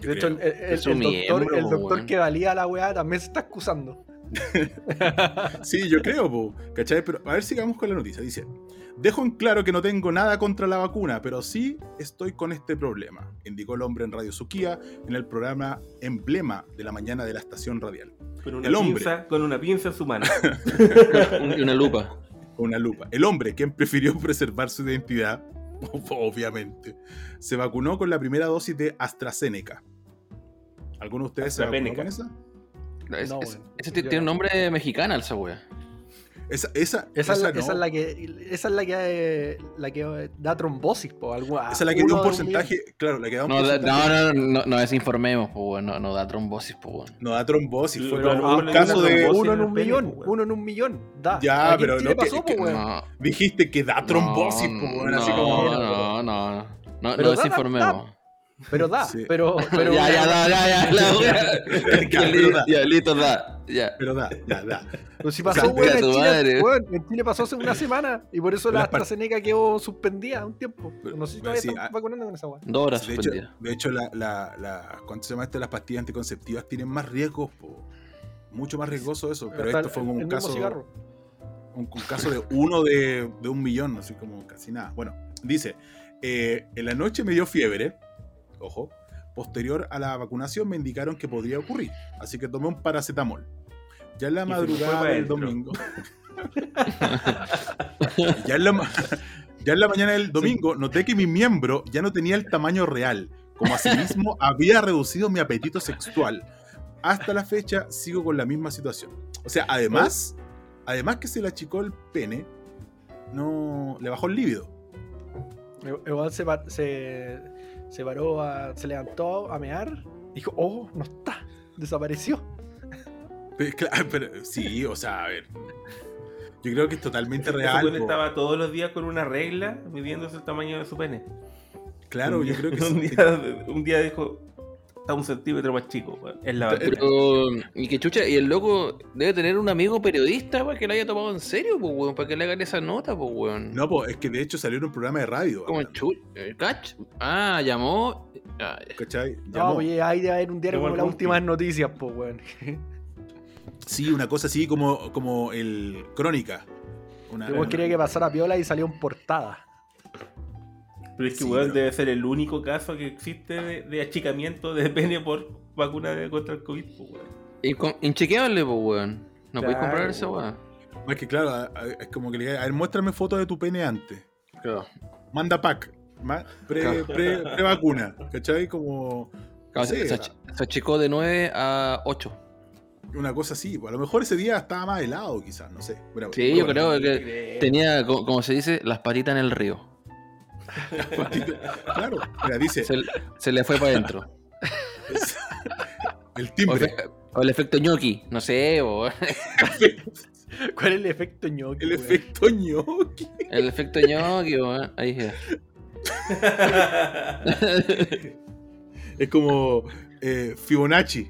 De hecho, el, el- el- doctor, miembro, el po, doctor que valía la weá también se está excusando. [laughs] Sí, yo creo, po, ¿cachai? Pero a ver, sigamos con la noticia. Dice, dejo en claro que no tengo nada contra la vacuna, pero sí estoy con este problema, indicó el hombre en Radio Suquía en el programa Emblema de la mañana de la estación radial. Con una El hombre. pinza, con una pinza en su mano. [laughs] Y una lupa. Con una lupa. El hombre, quien prefirió [laughs] preservar su identidad, obviamente, se vacunó con la primera dosis de AstraZeneca. ¿Alguno de ustedes se vacunó con esa? Es- No, es- ese tiene un no. nombre mexicano, esa wea. Esa, esa, Esa, es la, no. esa es la que esa es la que eh, la que da trombosis, po, algo, Esa es la que da un porcentaje, claro, la que da un No, da- porcentaje. no, no, no, no, desinformemos, pues, weón. No, no da trombosis, pues, weón. No da trombosis, fue como un caso da de. uno en un pene, millón, po, uno en un millón. Da. Ya, Aquí pero no que- pasó, po, que- weón. No, Dijiste que da trombosis, pues, no, así como. no, no, no, no, no da, da, desinformemos. Pero da, Sí. pero, pero [laughs] ya, ya, da, ya, ya. Ya, [laughs] Ya, pero da. ya, listo, da, ya. Pero da, ya, da. Pero si pasó, weón, en Chile, madre. weón, en Chile pasó hace una semana y por eso la AstraZeneca quedó suspendida un tiempo. Pero- No sé si todavía sí, están ah, vacunando con esa weá. Dos horas De hecho, de hecho la, la, la, ¿cuánto se llama esto? Las pastillas anticonceptivas tienen más riesgos, po. mucho más riesgoso eso. Pero Hasta esto fue el- como el un caso, cigarro. un, un caso de uno de, de un millón, así como casi nada. Bueno, dice, eh, en la noche me dio fiebre, ojo, posterior a la vacunación me indicaron que podría ocurrir, así que tomé un paracetamol. Ya en la madrugada del domingo. [laughs] ya, en la, ma- ya en la mañana del domingo noté que mi miembro ya no tenía el tamaño real, como asimismo había reducido mi apetito sexual. Hasta la fecha sigo con la misma situación. O sea, además, además que se le achicó el pene, no le bajó el líbido. Igual se, se paró, a- se levantó a mear. Dijo, oh, no está. Desapareció. Pero, claro, pero sí, o sea, a ver. Yo creo que es totalmente real. estaba todos los días con una regla midiéndose el tamaño de su pene. Claro, Un yo día- creo que [laughs] un sí. día, un día dijo, está un centímetro más chico, weón. Es la vacuna. Pero, y que chucha, y el loco debe tener un amigo periodista para que lo haya tomado en serio, pues, weón, para que le hagan esa nota, pues, weón. No, pues es que de hecho salió en un programa de radio. Como chucha, ¿cach? Ah, llamó. Ah, ya. ¿Cachai? No, Llamó. oye, hay de haber un diario Llamó como las últimas noticias, pues, weón. Sí, una cosa así como, como el Crónica. Una, Yo quería que pasara piola y salió en portada. Pero es que, Sí, weón, pero- debe ser el único caso que existe de, de achicamiento [laughs] de pene por vacuna de- contra el COVID, pues, weón. Inchequeable, pues, weón. No podéis Claro, comprar esa weón. Es que claro, es como que le diga, a ver, muéstrame foto de tu pene antes. Claro. Manda pack. Pre, Claro. pre, pre vacuna. ¿Cachai? Como. Claro, Sí, se, achicó de 9 a 8. Una cosa así. A lo mejor ese día estaba más helado, quizás, no sé. Bueno, Sí, yo bueno, creo que tenía, co- como se dice, las patitas en el río. [laughs] Claro. Mira, dice Se, se le fue para adentro. [laughs] el O, timbre. o el efecto ñoqui, no sé, o [laughs] ¿Cuál es el efecto ñoqui? El efecto ñoqui. el efecto ñoqui, weón. Ahí. Es como eh, Fibonacci.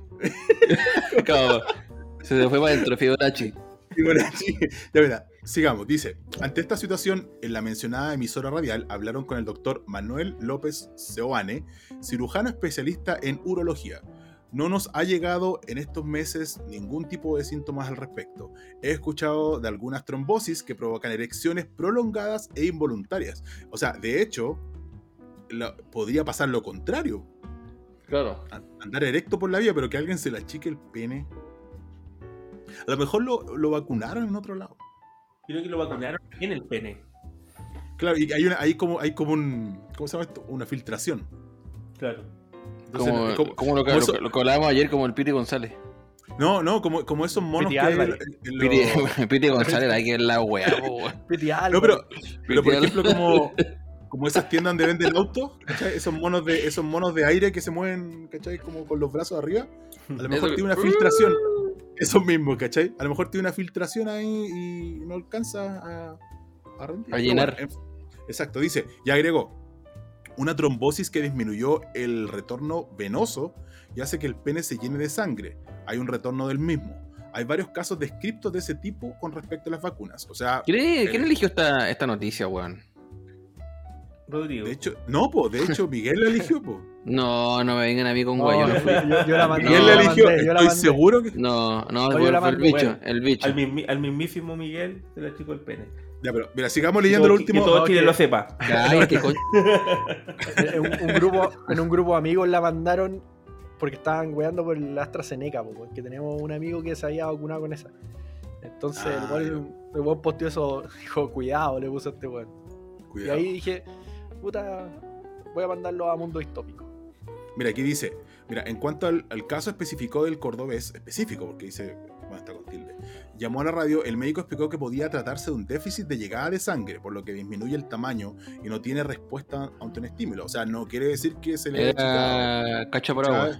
Se le fue para adentro, Fibonacci. Fibonacci. Ya mira, sigamos. Dice, ante esta situación, en la mencionada emisora radial hablaron con el doctor Manuel López Seoane, cirujano especialista en urología. No nos ha llegado en estos meses ningún tipo de síntomas al respecto. He escuchado de algunas trombosis que provocan erecciones prolongadas e involuntarias. O sea, de hecho, podría pasar lo contrario. Claro. andar erecto por la vía, pero que alguien se le achique el pene. A lo mejor lo, lo vacunaron en otro lado. Creo que lo vacunaron en el pene. Claro, y hay, una, hay como, hay como un. ¿Cómo se llama esto? Una filtración. Claro. Entonces, Como, como- como lo, que, lo eso- que- lo que hablábamos ayer, como el Piti González. no, no, como, como esos monos Piti que hay en- Álvarez. en Piti, los- [laughs] Piti González, hay que es la weá. [laughs] Piti No, pero, pero por ejemplo, como, [laughs] como esas tiendas donde venden autos, ¿cachai? Esos monos, de, esos monos de aire que se mueven, ¿cachai? Como con los brazos arriba. A lo mejor Eso- tiene una filtración. Esos mismos, ¿cachai? A lo mejor tiene una filtración ahí y no alcanza a, a rendir. A llenar. bueno, exacto, dice, y agregó. una trombosis que disminuyó el retorno venoso y hace que el pene se llene de sangre. Hay un retorno del mismo. Hay varios casos descritos de ese tipo con respecto a las vacunas. O sea, ¿Quién, quién eligió esta, esta noticia, weón? Rodrigo. de hecho, no, po, de hecho Miguel la eligió, po. No, no me vengan a mí con No, guay. yo no yo, fui. yo- yo la mandé. Miguel yo la la eligió, mandé, yo estoy seguro que. No, no, Oye, fue, la fue el bicho, bueno. el bicho. Al, mismi- al mismísimo Miguel se le achicó el pene. Ya, pero mira, sigamos leyendo lo último. Que todo No, Chile lo sepa. Cállate, coño. [laughs] en un, un grupo, en un grupo de amigos la mandaron porque estaban weando por el AstraZeneca, po, porque tenemos un amigo que se había vacunado con esa. Entonces Ah, el weón posteó eso, dijo, cuidado, le puso a este weón. Y Cuidado. ahí dije, puta, voy a mandarlo a mundo distópico. Mira, aquí dice, mira, en cuanto al, al caso específico del cordobés, específico, porque dice, bueno, está con tilde, llamó a la radio, el médico explicó que podía tratarse de un déficit de llegada de sangre, por lo que disminuye el tamaño y no tiene respuesta ante un estímulo. O sea, no quiere decir que se le haya Era cacha por agua.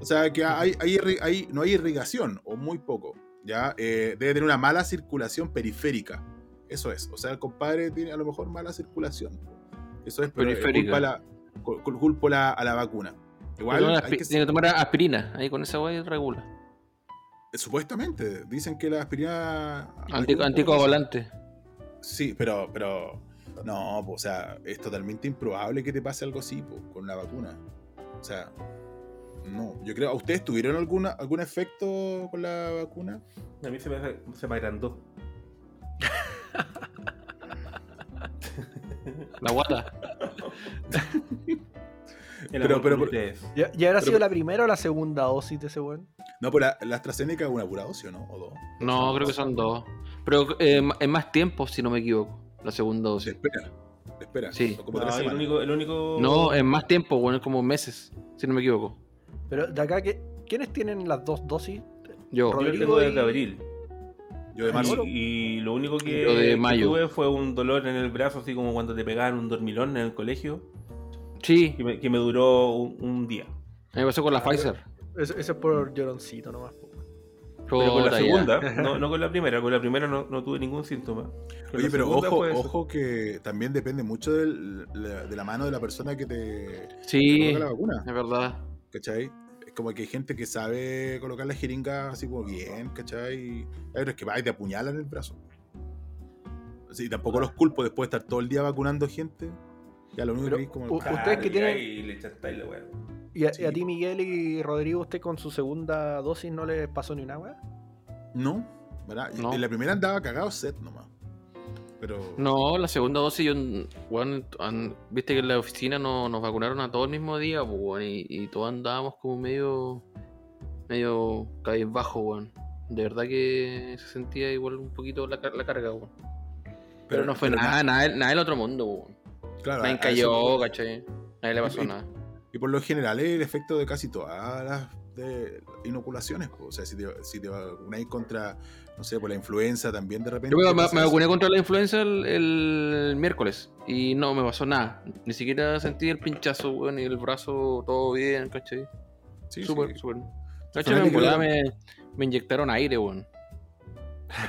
O sea, que hay, hay irri- hay- no hay irrigación, o muy poco, ¿ya? Eh, debe tener una mala circulación periférica. Eso es. O sea, el compadre tiene a lo mejor mala circulación. Eso es, pero Periférica. culpa, a la, cul- cul- culpa a la, a la vacuna. Igual, Tiene hay que- que tomar aspirina. Ahí con esa guay regula. supuestamente, dicen que la aspirina... Anti- ayuda un poco. anticoagulante. Sí, pero, pero no, po, o sea, es totalmente improbable que te pase algo así po, con la vacuna. O sea, no, yo creo, ¿ustedes tuvieron alguna, algún efecto con la vacuna? A mí se me, se me agrandó. [laughs] La guata. [laughs] Pero- amor pero- con ustedes. ¿Y, y habrá Pero- sido la primera o la segunda dosis de ese weón? No, pues la, la AstraZeneca es una pura dosis, ¿o ¿no? ¿O dos? No, creo que son dos. Pero eh, en más tiempo, si no me equivoco. La segunda Se dosis. espera, se espera. Sí. como No, tres el único, el único... No, en más tiempo, bueno, es como meses, si no me equivoco. Pero de acá, ¿qué- ¿quiénes tienen las dos dosis? Yo. Yo Rodrigo tengo desde y- abril. Yo de marzo. Y, y lo único que, Yo de que mayo. tuve fue un dolor en el brazo, así como cuando te pegaban un dormilón en el colegio, Sí, que me, que me duró un, un día. a mí me pasó con la Pfizer. Ese, ese es por lloroncito nomás. Pero con la segunda, no, no con la primera, con la primera no, no tuve ningún síntoma. Con Oye, pero ojo, eso. ojo que también depende mucho del- la- de la mano de la persona que te Sí, coloca la vacuna. es verdad. ¿Cachai? Como que hay gente que sabe colocar la jeringa así como bien, ¿cachai? Pero es que va y te apuñalan el brazo. Sí, tampoco los culpo después de estar todo el día vacunando gente. Ya lo único Pero, que es como. ustedes que y tienen- ahí le chantáis la weá. ¿Y a, Sí. y a ti, Miguel y Rodrigo, usted con su segunda dosis no les pasó ni una weá? No, ¿verdad? No. En la primera andaba cagado set nomás. Pero. No, la segunda dosis, yo, bueno, an- viste que en la oficina no- nos vacunaron a todos el mismo día, pues, y, y todos andábamos como medio, medio cabizbajo, weón. De verdad que se sentía igual un poquito la, car- la carga, weón. Pero, no fue pero nada, nada, nada del otro mundo, weón. Claro, Nadie eso cayó, voy. ¿cachai? Nadie le pasó Y- nada. Y por lo general el efecto de casi todas las de inoculaciones. po. O sea, si te, si te vacunáis contra, no sé, por la influenza también de repente. Yo me, vacuné contra la influenza el, el miércoles y no me pasó nada. Ni siquiera sentí el pinchazo, weón, y el brazo todo bien, ¿cachai? Sí, súper, sí. súper. ¿Cachai? Me, me inyectaron aire, weón.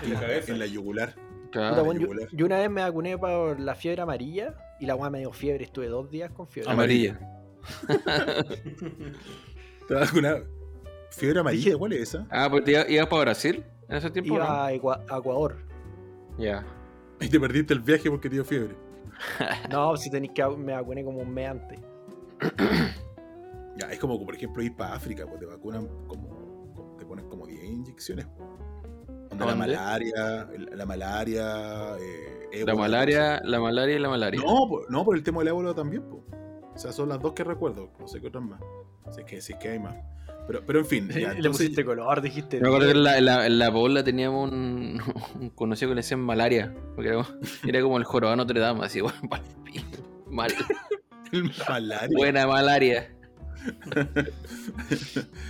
En la cabeza. En la yugular. Claro. Puta, weón, yo, una vez me vacuné por la fiebre amarilla y la weá me dio fiebre. Estuve dos días con fiebre. Amarilla. [laughs] ¿Te vas a vacunar? ¿Fiebre amarilla? ¿Cuál es esa? Ah, pues te ibas para Brasil en ese tiempo, Iba ¿no? a, Ecua- a Ecuador. Ya. Y te perdiste el viaje porque te dio fiebre. [laughs] No, si tenéis que me vacuné como un mes antes. [coughs] Ya, es como, por ejemplo, ir para África, pues te vacunan como, te ponen como 10 inyecciones. La ¿Dónde? malaria, el- la malaria, eh, La malaria, la malaria y la malaria. No, no, por el tema del ébola también, po. O sea, son las dos que recuerdo, no sé qué otras más. Si es que, si es que hay más. Pero, pero en fin, [laughs] ya, le pusiste color, dijiste. Me acuerdo que en la, en la, en la Pobla teníamos un, [laughs] un conocido que le decían malaria. Porque era, como- [laughs] era como el jorobado Notre Dame, así. Mal, malaria. buena malaria. Era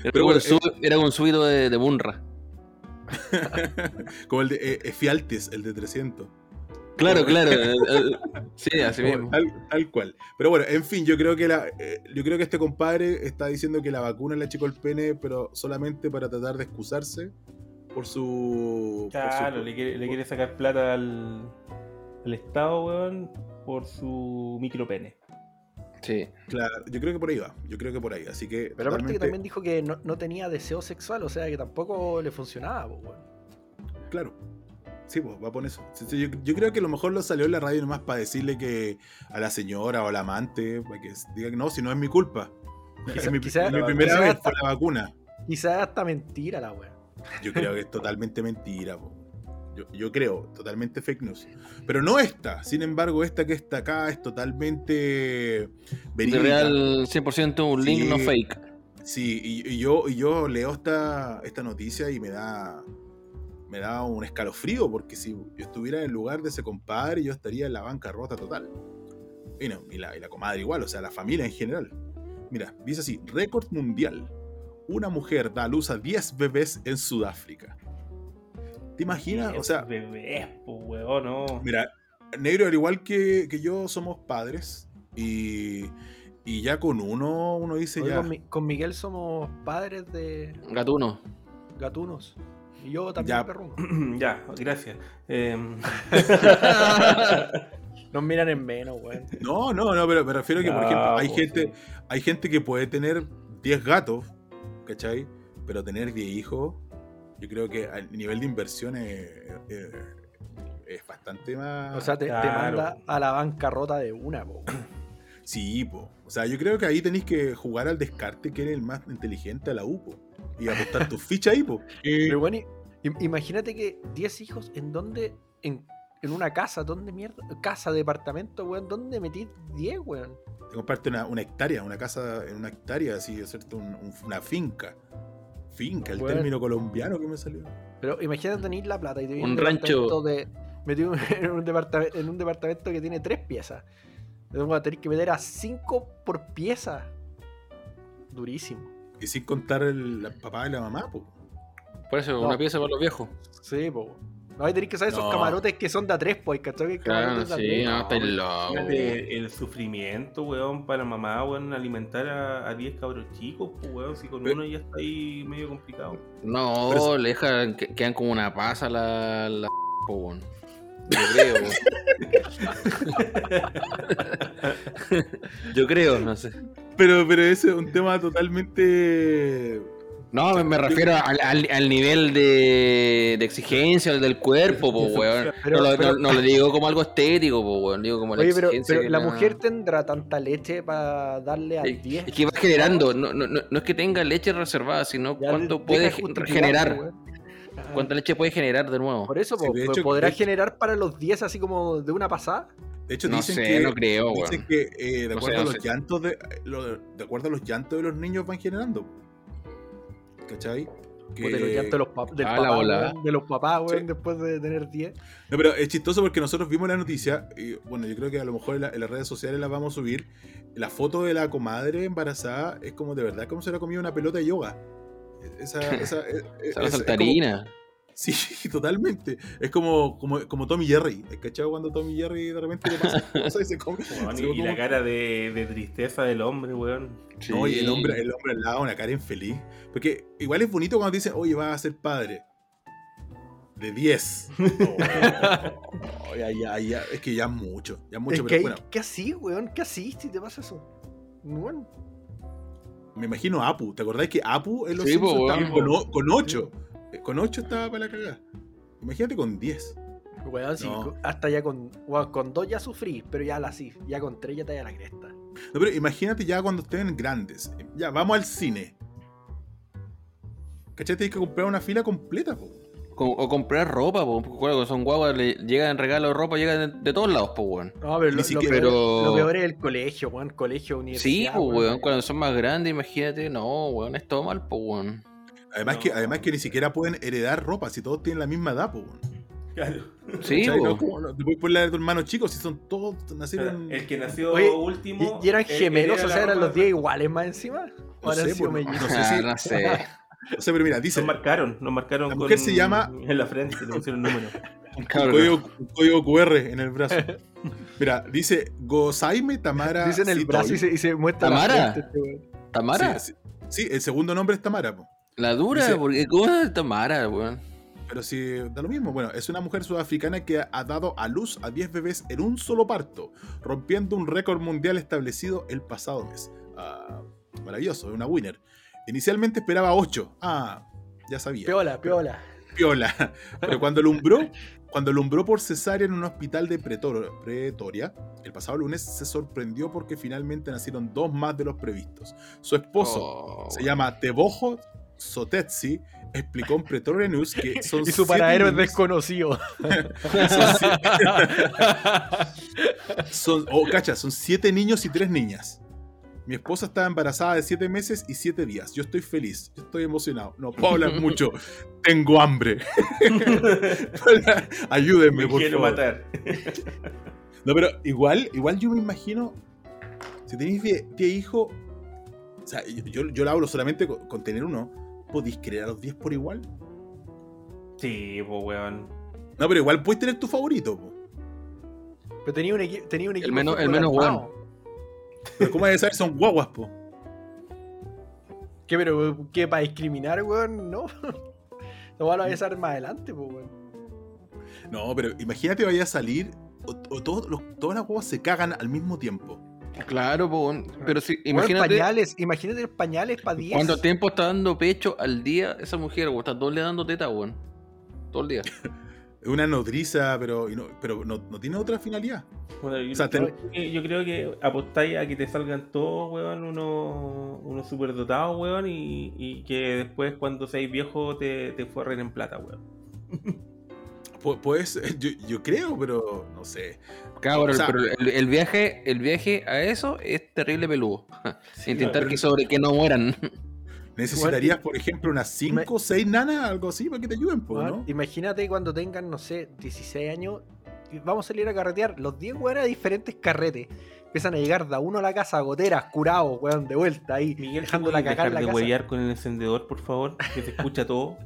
Pero como, bueno, sub- era como un súbito de, de Munra. como el de eh, Efialtes, el de 300. Claro, claro. eh, [laughs] eh, sí, así mismo. Tal, tal cual. Pero bueno, en fin, yo creo que la, eh, yo creo que este compadre está diciendo que la vacuna le achicó el pene, pero solamente para tratar de excusarse por su. por su- Claro, le quiere, le quiere sacar plata al, al Estado, weón, por su micropene. Sí. Claro, yo creo que por ahí va. Yo creo que por ahí. Así que. Pero aparte que también dijo que no, no tenía deseo sexual, o sea que tampoco le funcionaba, pues, weón. Claro. Sí, pues va por eso. Sí, sí, yo, yo creo que a lo mejor lo salió en la radio nomás para decirle que a la señora o al amante, para que diga que no, si no es mi culpa. Quizá- es mi, quizá- es mi primera quizá vez hasta- fue la vacuna. Quizás hasta mentira la weón. [laughs] Yo creo que es totalmente mentira. po. Yo, yo creo, totalmente fake news. Pero no esta. Sin embargo, esta que está acá es totalmente De verídica. real 100% un link Sí. no fake. Sí, y, y yo, y yo leo esta, esta noticia y me da, me da un escalofrío, porque si yo estuviera en el lugar de ese compadre, yo estaría en la bancarrota total. Y, no, y, la, y la comadre igual, o sea, la familia en general. Mira, dice así, récord mundial. Una mujer da a luz a 10 bebés en Sudáfrica. ¿Te imaginas? O sea, Bebés, pues, weón, no. Mira, Negro, al igual que, que yo, somos padres. Y, y ya con uno, uno dice ya. con, Mi- con Miguel somos padres de Gatuno. gatunos. Y yo también Ya. perruno. [clears throat] ya, gracias. Em, [laughs] Nos miran en menos, weón. No, no, no, pero me refiero a que, por ejemplo, hay pues, gente, hay gente que puede tener 10 gatos, ¿cachai? Pero tener 10 hijos, yo creo que al nivel de inversión es, es- es bastante más. O sea, te, te manda a la bancarrota de una, po. sí, po. O sea, yo creo que ahí tenéis que jugar al descarte, que eres el más inteligente a la U, po. Y apostar tus fichas ahí, po. Pero bueno, i- imagínate que 10 hijos en donde, en, en una casa, ¿dónde mierda? Casa, departamento, weón, ¿dónde metí 10, weón? Te compraste una, una hectárea, una casa en una hectárea, así, un- un- una finca. Finca, el término colombiano que me salió. Pero imagínate tener la plata y te Un rancho. De, metido [laughs] en un, departamento, en un departamento que tiene 3 piezas. Tengo a tener que meter a 5 por pieza. Durísimo. Y sin contar el papá y la mamá, po. Por eso, No. una pieza para los viejos. Sí, po. No, hay que saber esos camarotes que son de a 3, pues, ¿cachai? Que Claro, sí, tres. no, estáis locos. Imagínate el sufrimiento, weón, para la mamá, weón, alimentar a, a 10 cabros chicos, pues, weón, si con Pero- uno ya está ahí medio complicado. No, Pero le dejan, que- quedan como una pasa la. la po, weón. Yo creo. Yo creo, no sé. Pero, pero ese es un tema totalmente. No, me, me refiero al, al- al nivel de, de exigencia del cuerpo, po, weón. Pero- no, lo- pero- no- no lo digo como algo estético, po, weón. Digo como la Oye, pero, exigencia. pero que la mujer tendrá tanta leche para darle al Es, 10. es que va generando, no, no, no, no es que tenga leche reservada, sino Ya cuánto puede generar. weón. Ah, ¿Cuánta leche puede generar de nuevo? Por eso, Sí, po, de po- hecho- ¿podrá de hecho- generar para los 10 así como de una pasada? De hecho, No dicen sé, que. no creo, dicen que eh, de No acuerdo sé, a no los sé. llantos de. lo- de acuerdo a los llantos de los niños van generando. ¿Cachai? Que- Puta, los llantos de los, pap- del Ah, papá, de los papás, Sí. después de tener 10. No, pero es chistoso porque nosotros vimos la noticia, y bueno, yo creo que a lo mejor en, la- en las redes sociales la vamos a subir. La foto de la comadre embarazada es como de verdad como se la comido una pelota de yoga. Esa, [laughs] esa, es- es- Esa la es como- saltarina. Sí, [laughs] totalmente. Es como, como, como Tommy Jerry. ¿Cachai? Cuando Tommy Jerry de repente le pasa cosas y se come. Se y, la cara de, de tristeza del hombre, weón. No, y el Sí. hombre, el hombre al lado, una cara infeliz. Porque igual es bonito cuando te dicen, oye, vas a ser padre. De 10. No, ya, ya, ya. Es que ya es mucho. Ya es mucho, es pero bueno. ¿qué así, weón? ¿Qué así si te pasa eso? Bueno, Me imagino a Apu. ¿Te acordás que Apu en los Sí, Simpsons po, con, con 8? Con 8 estaba para la cagada. Imagínate con 10. weón, sí, No. hasta ya con, weón, con dos ya sufrí, pero ya la sí, ya con tres ya te da la cresta. No, pero imagínate ya cuando estén grandes. Ya, vamos al cine. ¿Cachai? Tienes que comprar una fila completa, po. O comprar ropa, po, porque son guaguas, le llegan regalo de ropa, llegan de, de todos lados, po, weón. No, pero, lo, siquiera- lo peor, pero- lo peor es el colegio, weón, colegio, Sí, universidad. po, weón, cuando son más grandes, imagínate, no, weón, es todo mal, po, weón. Además, No. que, además que ni siquiera pueden heredar ropa si todos tienen la misma edad, po. Claro. Sí. No, como- no, te puedes poner la de tu hermano chico si son todos nacieron. El que nació Oye, último. Y, y eran gemelos, o sea, eran los de- 10 iguales más encima. No Ahora sé, pues, mellizos. no sé si- [laughs] Ah, no sé. [laughs] O sea, pero mira, dice Nos marcaron, nos marcaron La con- mujer se llama- en la frente, le pusieron número. [laughs] un código, un código QR en el brazo. Mira, dice Gozaime Tamara. Dicen el Sitoy. brazo y se, y se muestra ¿Tamara? la frente, este. ¿Tamara? Sí, sí, sí, el segundo nombre es Tamara, po. La dura, Dice- porque ¿cómo es Tamara, weón? Pero sí, da lo mismo. Bueno, es una mujer sudafricana que ha dado a luz a 10 bebés en un solo parto, rompiendo un récord mundial establecido el pasado mes. Ah, maravilloso, es una winner. Inicialmente esperaba 8. Ah, ya sabía. Piola, piola. Piola. [laughs] Pero cuando lumbró, cuando lumbró por cesárea en un hospital de Pretor- Pretoria, el pasado lunes se sorprendió porque finalmente nacieron dos más de los previstos. Su esposo, Oh, se llama Tebojo Sotetsi, explicó en Pretoria News que [laughs] son Y su siete paradero es desconocido. [laughs] son, si- son- oh, cacha, son siete niños y tres niñas. Mi esposa está embarazada de siete meses y siete días. Yo estoy feliz, yo estoy emocionado. No puedo hablar [laughs] mucho. Tengo hambre. Ayúdenme, Me por quiero favor. matar. No, pero igual, igual yo me imagino. Si tenéis 10 hijos. O sea, yo, yo, yo lo hablo solamente con, con tener uno. ¿Podéis querer a los 10 por igual? Sí, pues, weón. No, pero igual puedes tener tu favorito. po. Pero tenía un, equi- tenía un equipo. menos- de el menos armado. Pero ¿cómo hay que saber? Son guaguas, po. ¿Qué, pero qué para discriminar, weón? No. Lo van a avisar más adelante, pues, weón. No, pero imagínate vaya a salir. O, o todos los- todas las guaguas se cagan al mismo tiempo. Claro, po, pero si, imagínate pañales, imagínate los pañales para 10. cuánto tiempo está dando pecho al día esa mujer, weón. Está todo el día dando teta, weón. Todo el día. Es [laughs] una nodriza, pero, y no, pero no, no tiene otra finalidad. Bueno, yo, O sea, ten- yo- yo creo que apostáis a que te salgan todos, weón, unos unos superdotados, weón, y, y que después cuando seáis viejo te, te forren en plata, weón. [laughs] Pu- Pues yo, yo creo, pero no sé. Cabrón, O sea- pero el, el viaje, el viaje a eso es terrible peludo. [laughs] Intentar que sobre que no mueran. [laughs] Necesitarías, por ejemplo, unas 5 o 6 nanas, algo así, para que te ayuden, po, ¿no? Imagínate cuando tengan, no sé, 16 años. y Vamos a salir a carretear los 10 weones a diferentes carretes. Empiezan a llegar de a uno a la casa, goteras, curados, weón, de vuelta ahí. Miguel, dejando ¿tú la puedes cagar dejar la de casa. huellar con el encendedor, por favor? Que se escucha todo.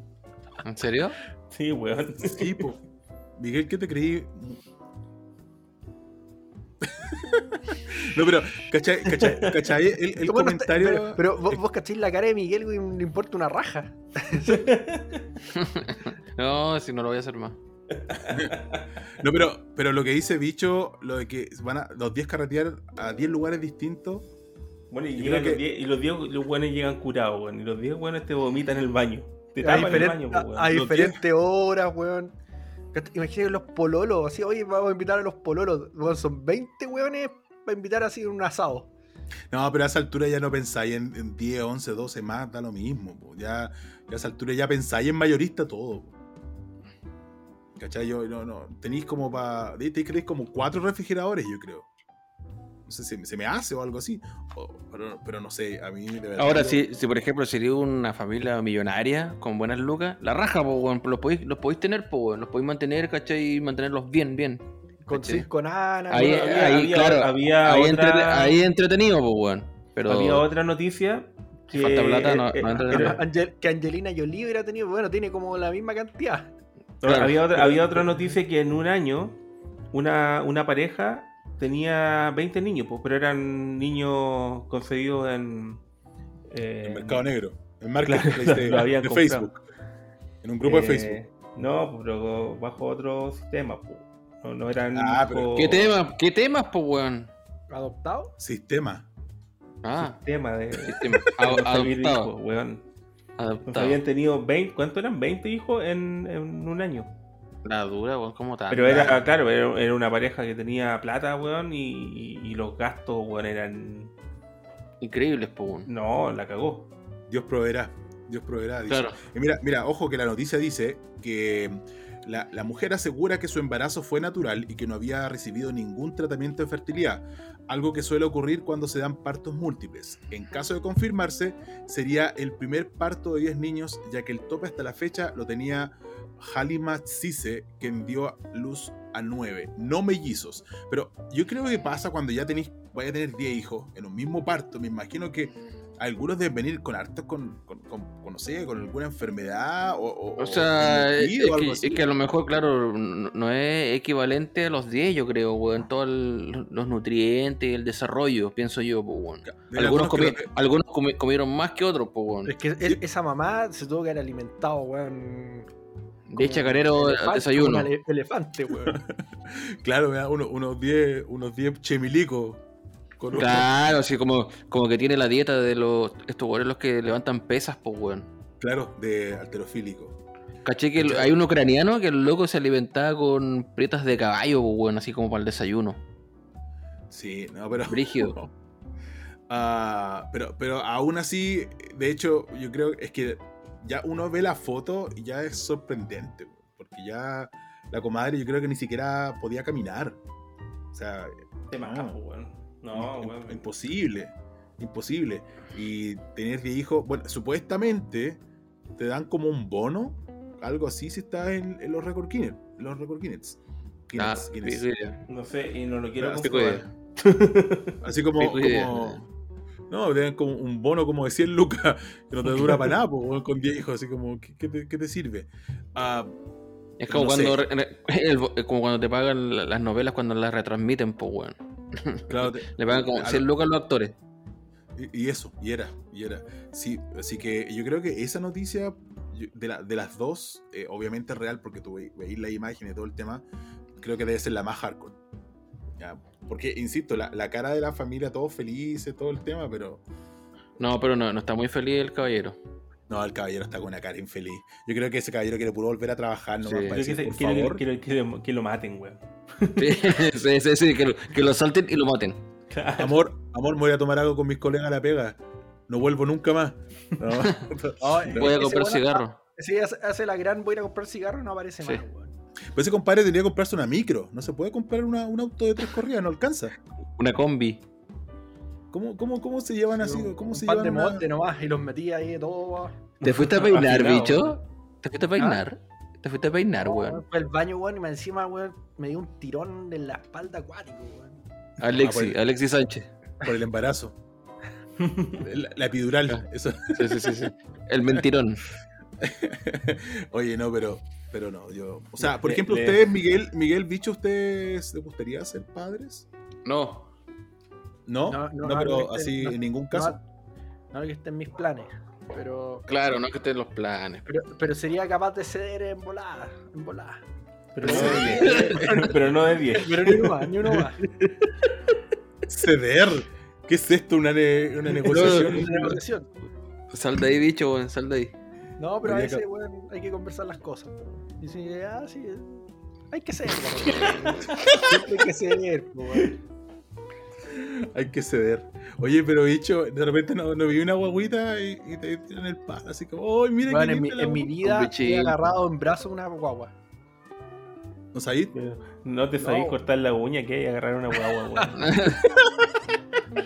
¿En serio? Sí, weón. Sí, po. Miguel, ¿qué te creí? [laughs] no, pero, ¿cachai? ¿cachai? ¿cachai? El, el Bueno, comentario. Pero, pero vos, vos cachéis la cara de Miguel, güey, le importa una raja. [laughs] No, si no lo voy a hacer más. No, pero, pero lo que dice Bicho, lo de que van a los 10 carretear a 10 lugares distintos. Bueno, y, llegan los que- 10 y los 10 los buenos llegan curados, weón. Y los 10 buenos te vomitan en el baño. Te A, tapan el diferen- baño, a- a diferentes horas, weón. Imagínate los pololos, así, oye, vamos a invitar a los pololos. Son 20 weones para invitar así en un asado. No, pero a esa altura ya no pensáis en, en 10, 11, 12 más, da lo mismo. po. Ya a esa altura ya pensáis en mayorista todo. po. ¿Cachai? Yo, no, no. Tenéis como para. Tenéis como cuatro refrigeradores, yo creo. No sé si se me hace o algo así. O- pero, pero no sé, a mí de verdad. Ahora, yo- si, si por ejemplo sería una familia millonaria con buenas lucas, la raja, po. Los podéis, los podéis tener, po, weón. Los podéis mantener, ¿cachai? Y mantenerlos bien, bien. Con ¿cachai? cinco nanas. Ahí, había- ahí, había- claro. había ahí, otra- entrete- ahí entretenido, po, weón. Pero. Había otra noticia que falta plata, no- eh, no eh, Angel- que Angelina Jolie hubiera tenido, bueno, tiene como la misma cantidad. Claro. había, otra, había otra noticia que en un año una, una pareja tenía 20 niños, pues, pero eran niños concebidos en... eh, En Mercado Negro. En Marketplace Claro, de, lo habían de comprado. Facebook. En un grupo de eh, Facebook. No, pero bajo otro sistema. pues. No, no eran... Ah, pero- ¿Qué temas? ¿Qué temas, po, weón? ¿Adoptado? Sistema. Ah, Sistema de... sistema. [laughs] Adoptado. hijos, weón. Pues Adoptado. habían tenido 20, ¿cuánto eran? 20 hijos en, en un año. La dura, weón, ¿cómo tal? Pero era, claro, era, era una pareja que tenía plata, weón, y, y- y los gastos, weón, eran... Increíbles, weón. No, la cagó. Dios proveerá. Dios proveerá. dice. Claro. Y mira, mira, ojo que la noticia dice que la, la mujer asegura que su embarazo fue natural y que no había recibido ningún tratamiento de fertilidad, algo que suele ocurrir cuando se dan partos múltiples. En caso de confirmarse, sería el primer parto de 10 niños, ya que el tope hasta la fecha lo tenía Halima Tsise, quien dio a luz a 9, no mellizos. Pero yo creo que pasa cuando ya tenéis, vaya a tener 10 hijos en un mismo parto. Me imagino que algunos deben venir con hartos, con, con, con- con, no sé, con alguna enfermedad o, o, O sea, es, o algo que, así. es que a lo mejor, claro, no, no es equivalente a los 10, yo creo, weón. Todos los nutrientes, el desarrollo, pienso yo, pues, weón. Algunos, que comi- lo- algunos comi- comieron más que otros, pues, weón. Es que es- esa mamá se tuvo que haber alimentado, weón. 10 chacareros al elefante, desayuno. Un ele- elefante, weón. [laughs] Claro, me da uno- unos 10 unos 10 chemilicos. Con un- Claro, así como, como que tiene la dieta de los estos weones los que levantan pesas, pues weón. Claro, de alterofílico. Caché que hay un ucraniano que el loco se alimentaba con prietas de caballo, pues weón, así como para el desayuno. Sí, no, pero. Brígido. [laughs] Ah, pero, pero aún así, de hecho, yo creo es que ya uno ve la foto y ya es sorprendente. Porque ya la comadre, yo creo que ni siquiera podía caminar. O sea, Te No. No, weón. imposible. Imposible. Y tener 10 hijos, bueno, supuestamente te dan como un bono, algo así, si estás en, en los record Guinness. Los record Guinness. Ah, idea. No sé, y no lo quiero. [laughs] Así como. Pico idea. como no, te dan como un bono como de 100 lucas [laughs] que no te [laughs] dura para nada, po, con 10 hijos, así como, ¿qué, qué te, qué te sirve? Ah, Es como No cuando el- [laughs] como cuando te pagan la- las novelas cuando las retransmiten, pues weón. claro, te- Le pagan como a 100 lo- lucas a los actores. y, y eso, y era, y era. Sí, así que yo creo que esa noticia, de, la- de las dos, eh, obviamente es real, porque tú ve- veis la imagen y todo el tema, creo que debe ser la más hardcore. Ya, Porque, insisto, la, la cara de la familia, todos felices, todo el tema, pero No, pero no, no está muy feliz el caballero. no, el caballero está con una cara infeliz. Yo creo que ese caballero quiere puro volver a trabajar, no Sí. Quiero que, se- por quiero que- favor. quiero que- que lo maten, weón. Sí, [laughs] sí, sí, sí, que, lo, que lo salten y lo maten. Amor, amor, me voy a tomar algo con mis colegas a la pega. No vuelvo nunca más. [laughs] No. Voy a comprar cigarro. Sí, hace, hace la gran voy a ir a comprar cigarro y no aparece Sí. más, weón. Pero ese compadre tendría que comprarse una micro. No se puede comprar una- un auto de tres corridas, no alcanza. Una combi. ¿Cómo, cómo, cómo se llevan así? Un- ¿Cómo un se par llevan de una- monte nomás y los metí ahí todo. ¿Te fuiste a peinar, bicho? ¿Te fuiste a peinar? ¿Te fuiste a peinar, weón? Fue al baño, weón, y me encima, weón, me dio un tirón en la espalda acuático, weón. Alexi, Ah. Alexi Sánchez. por el embarazo? [laughs] La, la epidural. Eso. Sí, sí, sí, sí. El mentirón. [laughs] [laughs] Oye, no, pero, pero no. Yo, o sea, por Le- ejemplo, le- ustedes, Miguel, Miguel Bicho, ¿ustedes les gustaría ser padres? No. No, No, no, no, pero así no, en ningún caso. No, no que esté en mis planes, pero, Claro, no que estén los planes. pero, pero sería capaz de ceder en volada, en volada. Pero no de 10. [laughs] Pero no de 10. Pero ni uno más, ni uno más. Ceder. ¿Qué es esto? ¿Una, ne- una negociación? Una negociación. Sal de ahí, bicho, sal de ahí. No, pero a Habría que- veces, weón, hay que conversar las cosas. Y si, ah, sí, hay que. [laughs] Siempre hay que ceder, po, weón. Hay que ceder. Oye, pero bicho, de repente no, no vi una guaguita y, y te tiran el pan. Así como, ¡ay, mira Weón, qué en, mi, en mi guagua". vida he agarrado en brazo una guagua. ¿No sabéis? No te sabéis No. cortar la uña que hay y agarrar una guagua, weón.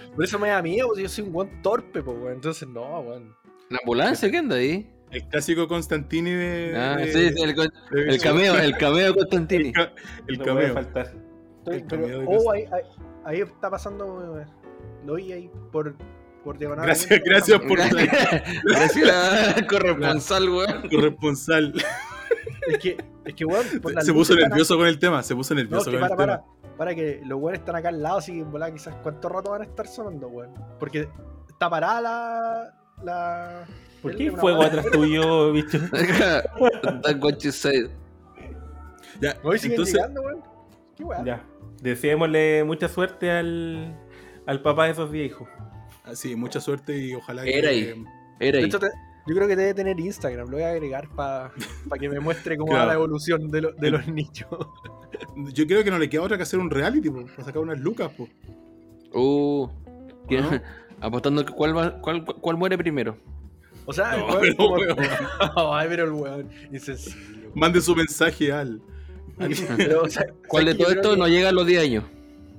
[laughs] Por eso me da miedo, porque yo soy un buen torpe, po, weón. Entonces, no, weón. ¿La ambulancia qué anda ahí? El clásico Constantini de. Ah, de- sí, sí, el, de- el cameo, el cameo de Constantini. [laughs] El, ca- el no puede cameo. faltar. Estoy- El cameo oh, ahí, ahí, ahí está pasando. Lo vi ahí por, por diagonal. Gracias, gracias por [laughs] Gracias, corresponsal, weón. corresponsal. Es que, es que, weón, por las Se puso nervioso con el tema. Se puso No, es nervioso que con para, el para, tema. para que los weones están acá al lado, así que quizás cuánto rato van a estar sonando, weón. Porque está parada la. La ¿Por qué hay fuego atrás tuyo, bicho? That's what you said. Ya, Hoy entonces, llegando, weón. Qué. Ya. Deseémosle mucha suerte al, al papá de esos 10 hijos. ah, sí, mucha suerte y ojalá Era que. ahí. Era De ahí. hecho, te- yo creo que debe tener Instagram, lo voy a agregar para que me muestre cómo Claro. va la evolución de, lo- de los nichos. [laughs] Yo creo que no le queda otra que hacer un reality, po, para sacar unas lucas, po. Uh. ¿quién- ¿No? Apostando que cuál, va, cuál, cuál muere primero. O sea, el No, weón pero, como- weón. [laughs] Ay, pero el weón. Insensible. Mande su mensaje al. al- [laughs] Pero, o sea, ¿Cuál de ¿sabes que todo esto no llega a los 10 años?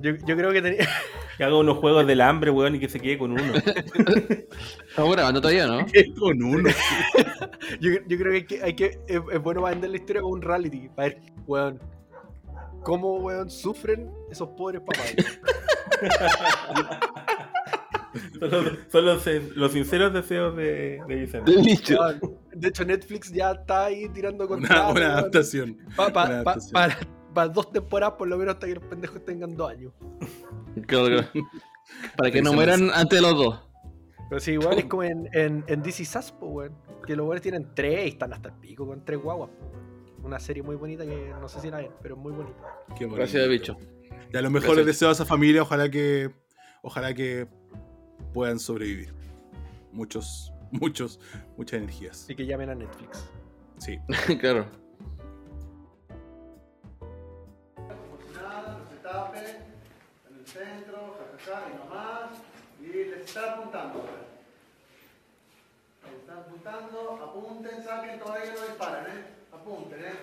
Yo, yo creo que tenía. [laughs] Que haga unos juegos del hambre, weón, y que se quede con uno. Estamos grabando todavía, ¿no? con uno. Yo, yo creo que hay que, hay que es, es bueno para vender la historia con un reality. Para ver, weón, cómo, weón, sufren esos pobres papás. [laughs] Son los, son los, los sinceros deseos de, de Vicente. De De hecho, Netflix ya está ahí tirando Una, contratos. una weón, adaptación. pa- pa- una pa- adaptación. para, para dos temporadas, por lo menos, hasta que los pendejos tengan dos años. Claro, claro. Para que no mueran antes de los dos. Pero sí, igual es como en, en, en DC Sass, po, weón. Que los weones tienen tres y están hasta el pico con tres guaguas, una serie muy bonita que no sé si la ven, pero es muy bonita. Qué bonito. Gracias, bicho. Y a los mejores Gracias. deseos a esa familia, ojalá que. Ojalá que puedan sobrevivir. Muchos, muchos, muchas energías. Así que llamen a Netflix. Sí. [laughs] claro. en el centro, y no más, y les está apuntando. Les están apuntando, apunten, saquen, todavía no disparen, ¿eh? Apunten, ¿eh?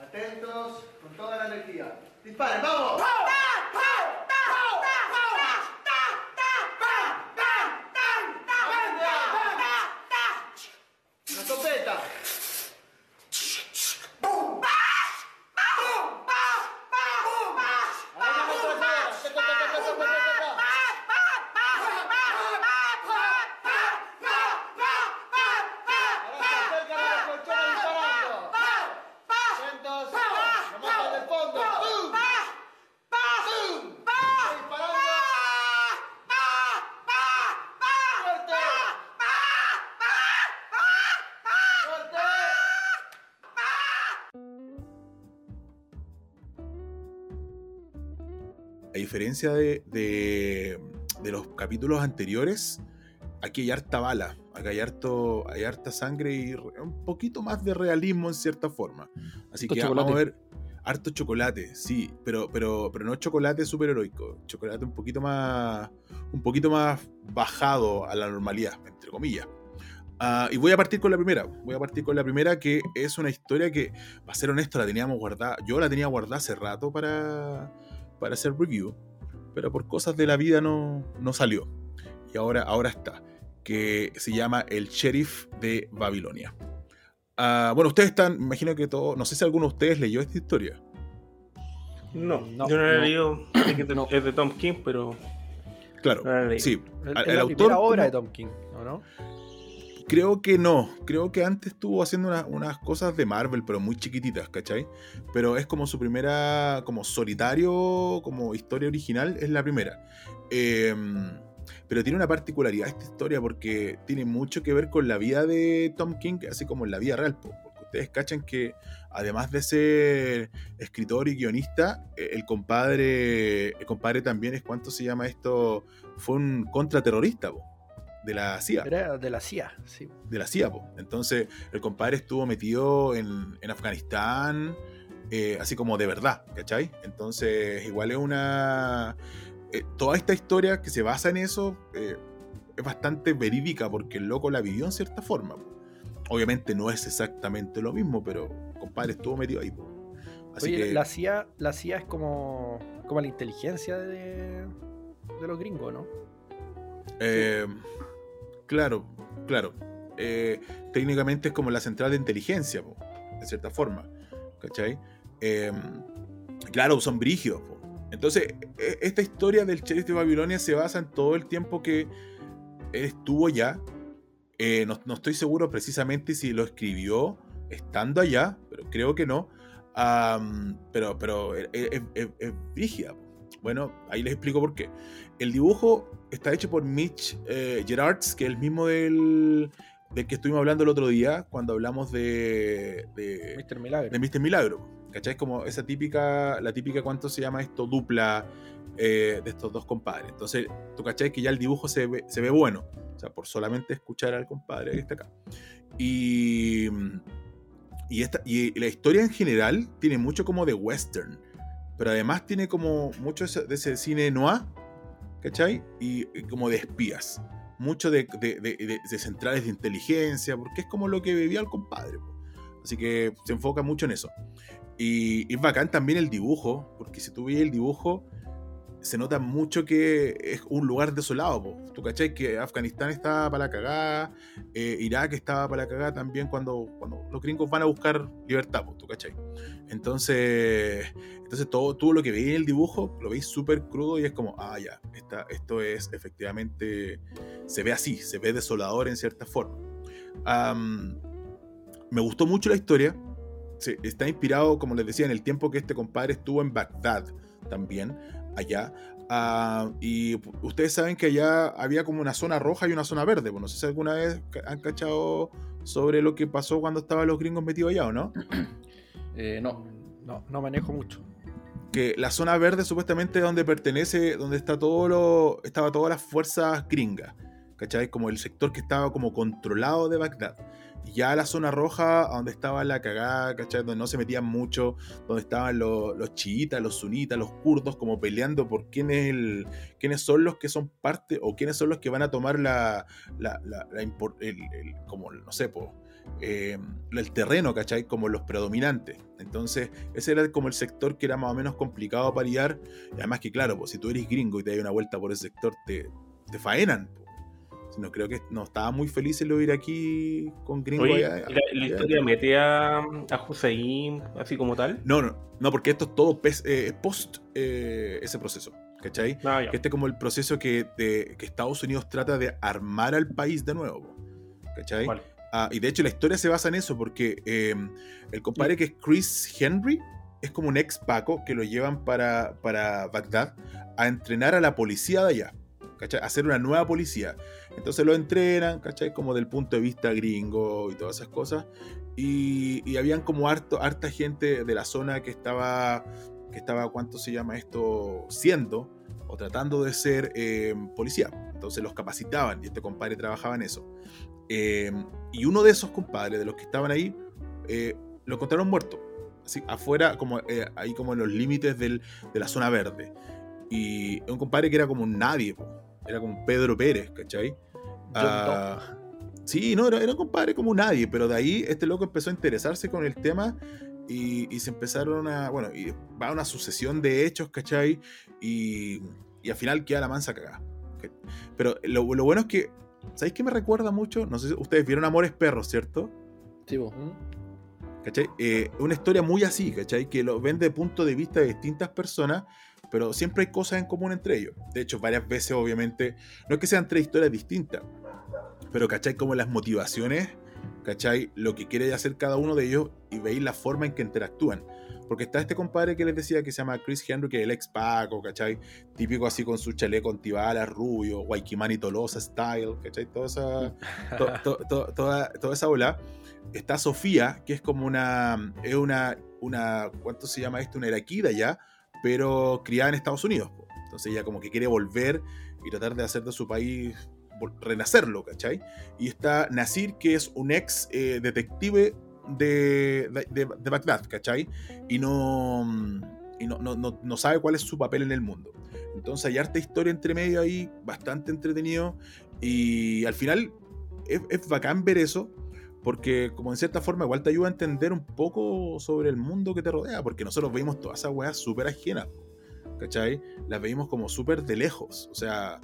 Atentos, con toda la energía. ¡Disparen, vamos! ¡Una escopeta! A diferencia de, de- de los capítulos anteriores, aquí hay harta bala, aquí hay, harto, hay harta sangre y un poquito más de realismo en cierta forma. Así que chocolate. vamos a ver harto chocolate, sí, pero, pero, pero no chocolate superheroico, chocolate un poquito más un poquito más bajado a la normalidad, entre comillas. Ah, y voy a partir con la primera. Voy a partir con la primera, que es una historia que, para ser honesto, la teníamos guardada. Yo la tenía guardada hace rato para, para hacer review, pero por cosas de la vida no, no salió. Y ahora, ahora está, que se llama El Sheriff de Babilonia. Ah, bueno, ustedes están, me imagino que todo, no sé si alguno de ustedes leyó esta historia. No, No, yo no la he no. leído. Que es de- No. Es de Tom King, pero Claro, sí. El, El es la autor primera obra de Tom King, ¿o no? Creo que no. Creo que antes estuvo haciendo una- unas cosas de Marvel, pero muy chiquititas, ¿cachai? Pero es como su primera, como solitario, como historia original, es la primera. Eh, pero tiene una particularidad esta historia porque tiene mucho que ver con la vida de Tom King, así como en la vida real. po, Porque ustedes cachan que además de ser escritor y guionista, eh, el compadre, el compadre también es, ¿cuánto se llama esto? Fue un contraterrorista, po, de la CIA Era de la CIA, sí. de la CIA. po. Entonces, el compadre estuvo metido en, en Afganistán, eh, así como de verdad, ¿cachai? Entonces, igual es una... eh, toda esta historia que se basa en eso eh, es bastante verídica porque el loco la vivió en cierta forma. po. Obviamente no es exactamente lo mismo, pero el compadre estuvo metido ahí. po. Así Oye, que, la CIA, la CIA es como, como la inteligencia de, de los gringos, ¿no? eh, claro, claro. Eh, técnicamente es como la central de inteligencia, de cierta forma. ¿Cachai? Eh, claro, son brígidos. po. Entonces, e- esta historia del sheriff de Babilonia se basa en todo el tiempo que él estuvo allá. Eh, no, no estoy seguro precisamente si lo escribió estando allá, pero creo que no. Pero pero es, es- es brígida. Bueno, ahí les explico por qué. El dibujo está hecho por Mitch eh, Gerards, que es el mismo del, del que estuvimos hablando el otro día, cuando hablamos de, de, Mr. Milagro. de Mr. Milagro. ¿Cachai? Es como esa típica, la típica, ¿cuánto se llama esto? Dupla eh, de estos dos compadres. Entonces, tú cachai que ya el dibujo se ve, se ve bueno. O sea, por solamente escuchar al compadre que está acá. Y, y, esta, y la historia en general tiene mucho como de western. Pero además tiene como mucho de ese cine noir, ¿cachai? Y, y como de espías. Mucho de, de- de- de- centrales de inteligencia, porque es como lo que vivía el compadre. Así que se enfoca mucho en eso. Y es bacán también el dibujo, porque si tú ves el dibujo, se nota mucho que es un lugar desolado. po. Tú cachai que Afganistán estaba para la cagada, eh, Irak estaba para la cagada también cuando, cuando los gringos van a buscar libertad, po, tú cachai. Entonces, entonces todo, todo lo que veis en el dibujo lo veis súper crudo y es como, ah, ya, esta, esto es efectivamente, se ve así, se ve desolador en cierta forma. Me gustó mucho la historia. Se- está inspirado, como les decía, en el tiempo que este compadre estuvo en Bagdad también, allá. Y ustedes saben que allá había como una zona roja y una zona verde. Bueno, no sé si alguna vez han cachado sobre lo que pasó cuando estaban los gringos metidos allá o no. [clears throat] Eh, no. No, no manejo mucho. Que la zona verde supuestamente es donde pertenece, donde está todo lo, estaba todas las fuerzas gringas, ¿cachai? Como el sector que estaba como controlado de Bagdad. Y ya la zona roja, donde estaba la cagada, ¿cachai? Donde no se metían mucho, donde estaban los, los chiitas, los sunitas, los kurdos, como peleando por quién es el, quiénes son los que son parte, o quiénes son los que van a tomar la, la, la- como, no sé, po, eh, el terreno, ¿cachai? Como los predominantes. Entonces, ese era como el sector que era más o menos complicado para lidiar. Y además que, claro, pues, si tú eres gringo y te das una vuelta por ese sector, te, te faenan. No creo que no estaba muy feliz en lo ir aquí con gringo Oye, allá- ¿y la, allá. historia mete a, a Hussein así como tal? No, no, no, porque esto es todo pes- eh, post eh, ese proceso. ¿Cachai? Ah. Que este es como el proceso que, de- que Estados Unidos trata de armar al país de nuevo. ¿Cachai? Vale. Ah, y de hecho la historia se basa en eso, porque eh, el compadre que es Chris Henry es como un ex Paco que lo llevan para, para Bagdad a entrenar a la policía de allá, ¿cachai? A hacer una nueva policía. Entonces lo entrenan, ¿cachai? Como del punto de vista gringo y todas esas cosas. Y, y habían como harto, harta gente de la zona que estaba, que estaba, ¿cuánto se llama esto? Siendo o tratando de ser eh, policía. Entonces los capacitaban y este compadre trabajaba en eso. Eh, y uno de esos compadres, de los que estaban ahí, eh, lo encontraron muerto. Así, afuera, como, eh, ahí como en los límites del- de la zona verde. Y un compadre que era como un nadie, po. era como un Pedro Pérez, ¿cachai? Ah, sí, no, era, era un compadre como un nadie, pero de ahí este loco empezó a interesarse con el tema y, y se empezaron a, bueno, y va una sucesión de hechos, ¿cachai? Y, y al final queda la mansa cagada. Pero lo, lo bueno es que, ¿sabéis qué me recuerda mucho? No sé si ustedes vieron Amores Perros, ¿cierto? Sí, po. ¿Cachai? Eh, una historia muy así, ¿cachai? Que lo ven de punto de vista de distintas personas, pero siempre hay cosas en común entre ellos. De hecho, varias veces, obviamente, no es que sean tres historias distintas, pero ¿cachai? Como las motivaciones, ¿cachai? Lo que quiere hacer cada uno de ellos y veis la forma en que interactúan. Porque está este compadre que les decía que se llama Chris Henry, que es el ex Paco, ¿cachai? Típico así con su chaleco antibalas, rubio, Waikimani Tolosa style, ¿cachai? Toda esa, to- [laughs] to- to- toda, toda esa ola. Está Sofía, que es como una, es una, una, ¿cuánto se llama esto? Una iraquida ya, pero criada en Estados Unidos. Entonces ella como que quiere volver y tratar de hacer de su país, renacerlo, ¿cachai? Y está Nasir, que es un ex eh, detective de, de, de- ¿cachai? Y no, y no, no, no, sabe cuál es su papel en el mundo. Entonces hay harta historia entre medio ahí, bastante entretenido. Y al final es, es bacán ver eso, porque como en cierta forma igual te ayuda a entender un poco sobre el mundo que te rodea, porque nosotros veíamos todas esas weas súper ajenas, ¿cachai? Las veíamos como súper de lejos, o sea,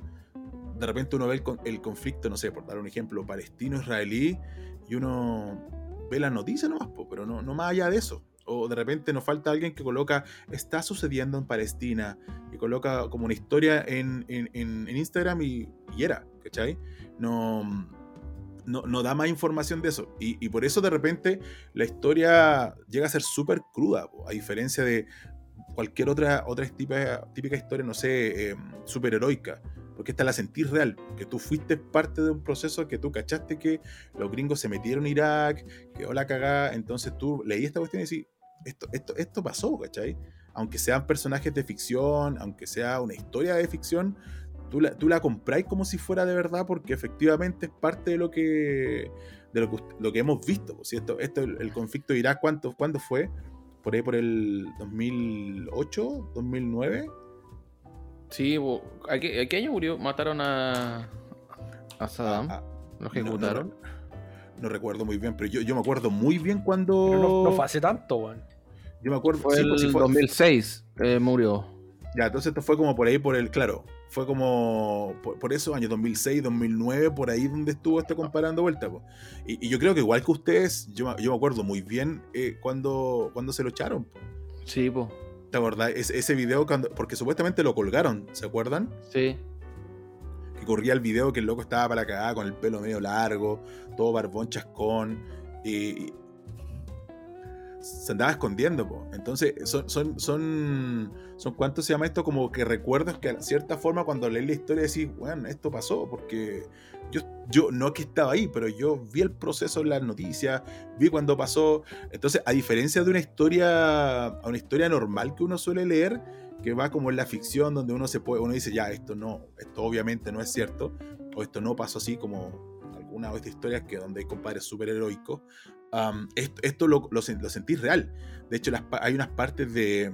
de repente uno ve el, el conflicto, no sé, por dar un ejemplo, palestino-israelí, y uno ve la noticia nomás, po, pero no, no más allá de eso. O de repente nos falta alguien que coloca, está sucediendo en Palestina, y coloca como una historia en, en- en- en Instagram y, y era, ¿cachai? No, no, no da más información de eso. Y, y por eso de repente la historia llega a ser súper cruda, po, a diferencia de cualquier otra, otra típica, típica historia, no sé, eh, superheroica. Porque esta la sentís real, que tú fuiste parte de un proceso que tú cachaste que los gringos se metieron a Irak, que la cagada, entonces tú leí esta cuestión y decís, esto, esto, esto pasó, ¿cachai? Aunque sean personajes de ficción, aunque sea una historia de ficción, tú la, tú la compráis como si fuera de verdad porque efectivamente es parte de lo que de lo que, lo que hemos visto. esto, esto, el, el conflicto de Irak, ¿cuánto, ¿cuándo fue? Por ahí por el 2008, 2009. Sí. ¿A qué, a qué año murió? ¿Mataron a, a Saddam? Ah, ¿Lo no- no- ejecutaron? No, recuerdo muy bien, pero yo, yo me acuerdo muy bien cuando... Pero no, no fue hace tanto, weón. Yo me acuerdo... Fue sí, el pues, sí fue- 2006, eh, murió. Ya, entonces esto fue como por ahí, por el, claro, fue como por, por eso, año 2006, 2009, por ahí donde estuvo este comparando vuelta. po. Y, y yo creo que igual que ustedes, yo, me- yo me acuerdo muy bien eh, cuando, cuando se lo echaron. po. Sí, po. ¿Te acordás? Ese, ese video, cuando, porque supuestamente lo colgaron, ¿se acuerdan? Sí. Que corría el video que el loco estaba para cagada con el pelo medio largo, todo barbón chascón. Y, se andaba escondiendo, po. Entonces, son, son, son, son, ¿cuánto se llama esto? Como que recuerdos que, a cierta forma, cuando lees la historia, decís, bueno, esto pasó, porque yo, yo no que estaba ahí, pero yo vi el proceso en las noticias, vi cuando pasó. Entonces, a diferencia de una historia, a una historia normal que uno suele leer, que va como en la ficción, donde uno se puede, uno dice, ya, esto no, esto obviamente no es cierto, o esto no pasó así como alguna de estas historias que donde hay compadres súper heroicos, um, esto, esto lo, lo, lo, sentís real. De hecho, las, hay unas partes de,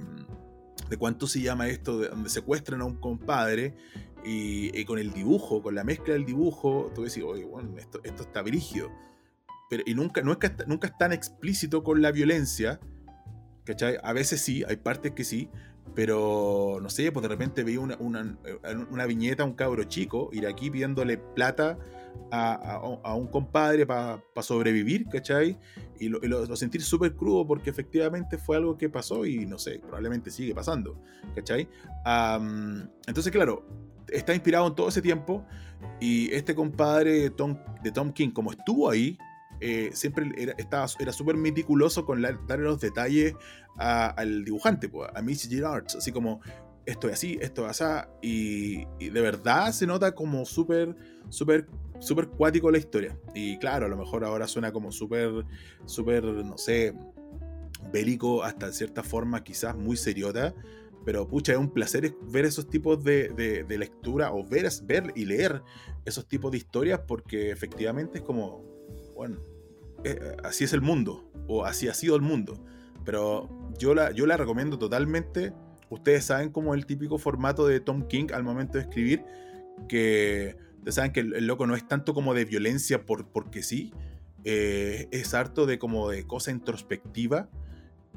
de cuánto se llama esto, de, donde secuestran a un compadre y, y, con el dibujo, con la mezcla del dibujo, tú decís, oye, bueno, esto, esto está brígido. Pero, y nunca, no es nunca es tan explícito con la violencia, ¿cachai? A veces sí, hay partes que sí, pero no sé, pues de repente veía una, una, una viñeta un cabro chico ir aquí pidiéndole plata a, a, a un compadre para pa sobrevivir, ¿cachai? Y lo, y lo, lo sentí súper crudo porque efectivamente fue algo que pasó y no sé, probablemente sigue pasando, ¿cachai? Um, entonces, claro, está inspirado en todo ese tiempo y este compadre Tom, de Tom King, como estuvo ahí, eh, siempre era estaba, era súper meticuloso con darle los detalles al dibujante, pues, a Missy Gerards, así como esto es así, esto es así, y, y de verdad se nota como súper, súper, súper cuático la historia. Y claro, a lo mejor ahora suena como súper, súper, no sé, bélico hasta en cierta forma, quizás muy seriota, pero pucha, es un placer ver esos tipos de, de, lectura o ver, ver y leer esos tipos de historias porque efectivamente es como, bueno, eh, así es el mundo, o así ha sido el mundo. Pero yo la, yo la recomiendo totalmente. Ustedes saben como el típico formato de Tom King al momento de escribir, que ustedes saben que el, el loco no es tanto como de violencia por, porque sí, eh, es harto de como de cosa introspectiva.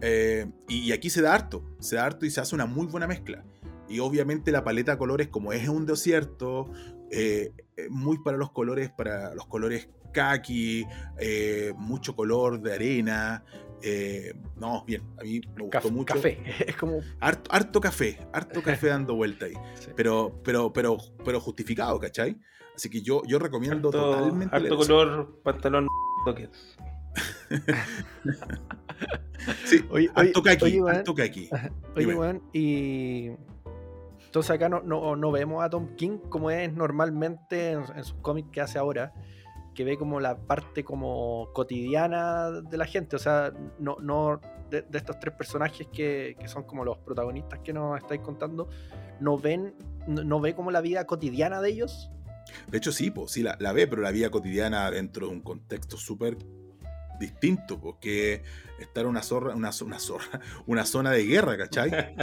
Eh, y, y, aquí se da harto, se da harto y se hace una muy buena mezcla. Y obviamente la paleta de colores, como es un desierto, eh, muy para los colores, para los colores kaki, eh, mucho color de arena. Eh, no, bien, a mí me gustó café, mucho. Café, [laughs] es como. Harto, harto café, harto [laughs] café dando vuelta ahí. Sí. Pero, pero, pero, pero justificado, ¿cachai? Así que yo, yo recomiendo harto, totalmente. Harto color, pantalón toques. [laughs] sí, oye, oye, harto kaki. Oye, weón, y. Entonces acá no, no, no, vemos a Tom King como es normalmente en, en sus cómics que hace ahora, que ve como la parte como cotidiana de la gente, o sea, no, no de, de estos tres personajes que, que, son como los protagonistas que nos estáis contando, no ven, no ve como la vida cotidiana de ellos. De hecho sí, pues sí la, la ve, pero la vida cotidiana dentro de un contexto súper distinto, porque estar una zorra, una, una zorra, [laughs] una zona de guerra, ¿cachai? [laughs]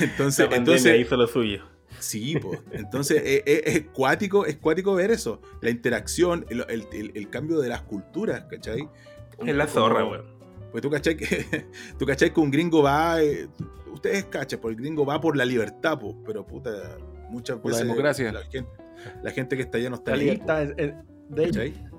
Entonces, entonces hizo lo suyo. Sí, pues. Entonces es, es, es, cuático, es cuático ver eso. La interacción, el, el, el, el cambio de las culturas, ¿cachai? Es la zorra, weón. Pues tú cachai que, [laughs] tú cachai que un gringo va. Eh, ustedes cachan, pues el gringo va por la libertad, pues, pero puta, muchas veces. La democracia. La gente, la gente que está allá no está La libertad es, es de ellos.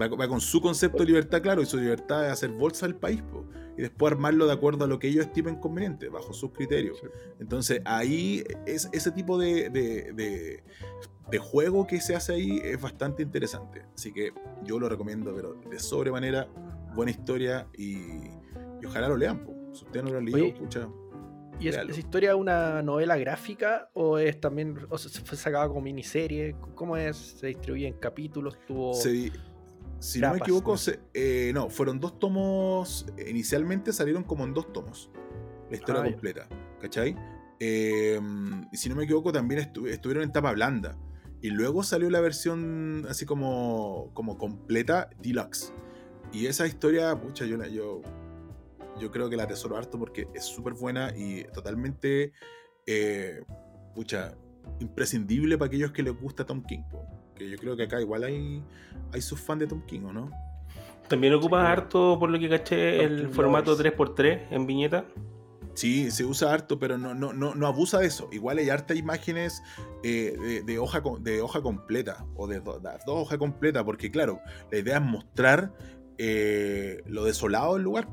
Va, va, con su concepto de libertad, claro, y su libertad es hacer bolsa del país, po, y después armarlo de acuerdo a lo que ellos estimen conveniente, bajo sus criterios. Sí. Entonces, ahí es, ese tipo de, de, de, de, juego que se hace ahí es bastante interesante. Así que yo lo recomiendo, pero de sobremanera, buena historia y, y ojalá lo lean. Po. Si usted no lo ha leído, escucha. ¿Y es, esa historia es una novela gráfica o es también, o se fue sacada como miniserie? ¿Cómo es? ¿Se distribuye en capítulos? ¿Tuvo... Se, si no me equivoco, se, eh, no, fueron dos tomos. Inicialmente salieron como en dos tomos. La historia ah, completa. ¿Cachai? Eh, y si no me equivoco, también estu estuvieron en tapa blanda. Y luego salió la versión así como, como completa, deluxe. Y esa historia, pucha, yo, yo, yo creo que la atesoro harto porque es súper buena y totalmente, eh, pucha, imprescindible para aquellos que les gusta Tom King. Po que yo creo que acá igual hay, hay sus fans de Tom King, ¿o no? También ocupa sí, harto, por lo que caché, el formato 3x3 en viñeta. Sí, se usa harto, pero no, no, no, no abusa de eso. Igual hay harta imágenes eh, de, de, hoja, de hoja completa o de, do, de dos hojas completas, porque claro, la idea es mostrar eh, lo desolado del lugar.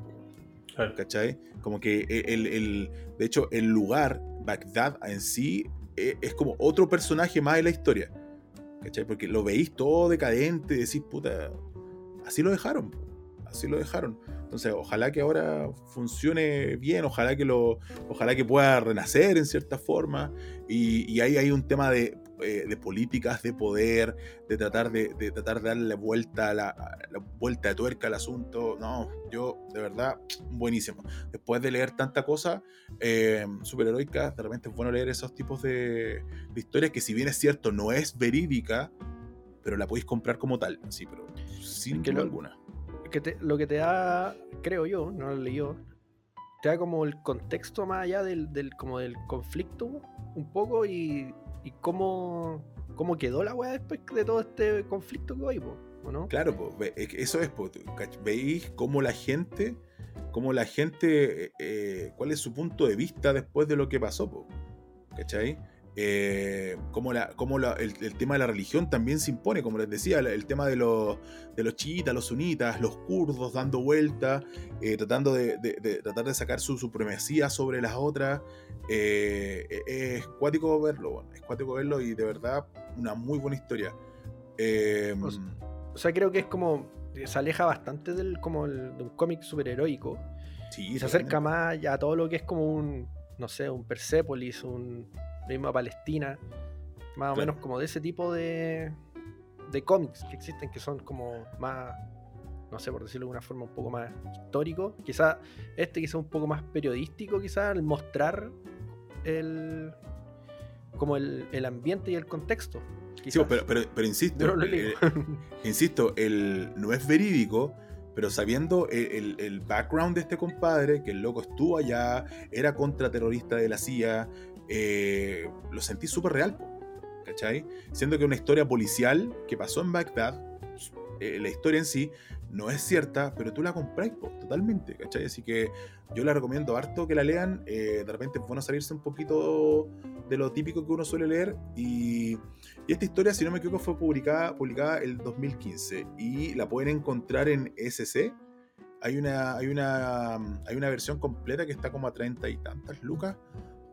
Claro. ¿Cachai? Como que el, el, de hecho, el lugar, Bagdad en sí, eh, es como otro personaje más de la historia. ¿Cachai? Porque lo veis todo decadente decís, puta, así lo dejaron, así lo dejaron. Entonces, ojalá que ahora funcione bien, ojalá que lo, ojalá que pueda renacer en cierta forma. Y ahí hay un tema de, eh, de políticas de poder, de tratar de, de tratar de darle vuelta a la, la vuelta de tuerca al asunto. No, yo de verdad, buenísimo. Después de leer tanta cosa eh, superheroica, de repente es bueno leer esos tipos de, de historias que si bien es cierto, no es verídica, pero la podéis comprar como tal, sí, pero sin que duda lo- alguna. que te- lo que te da, creo yo, no lo leí yo, te da como el contexto más allá del, del- como del conflicto un poco y, y cómo, cómo quedó la weá después de todo este conflicto que ¿o no? Claro, po, eso es, po, veis cómo la gente, cómo la gente, eh, eh, cuál es su punto de vista después de lo que pasó, po, ¿cachai? Eh, cómo la, cómo la- el, el tema de la religión también se impone, como les decía, el, tema de los, de los chiitas, los sunitas, los kurdos dando vueltas, eh, tratando de, de- de- tratar de sacar su supremacía sobre las otras. eh, eh, es cuático verlo, bueno, es cuático verlo y de verdad una muy buena historia. Eh, O sea, creo que es como, se aleja bastante del, como el- de un cómic superheroico sí, y se acerca más ya a todo lo que es como un, no sé, un Persepolis, un misma Palestina, más o Claro. menos como de ese tipo de, de cómics que existen, que son como más, no sé, por decirlo de una forma un poco más histórico. Quizá este quizá un poco más periodístico, quizá al mostrar el como el, el ambiente y el contexto. Sí, pero, pero, pero insisto, no eh, leo. insisto, el, no es verídico, pero sabiendo el, el- el background de este compadre, que el loco estuvo allá, era contraterrorista de la CIA, eh, lo sentí súper real, ¿cachai? Siendo que una historia policial que pasó en Bagdad, eh, la historia en sí no es cierta, pero tú la compráis totalmente, ¿cachai? Así que yo la recomiendo harto que la lean, eh, de repente es bueno salirse un poquito de lo típico que uno suele leer y... Y esta historia, si no me equivoco, fue publicada, publicada el 2015 y la pueden encontrar en SC. Hay una, hay una, hay una versión completa que está como a 30 y tantas lucas.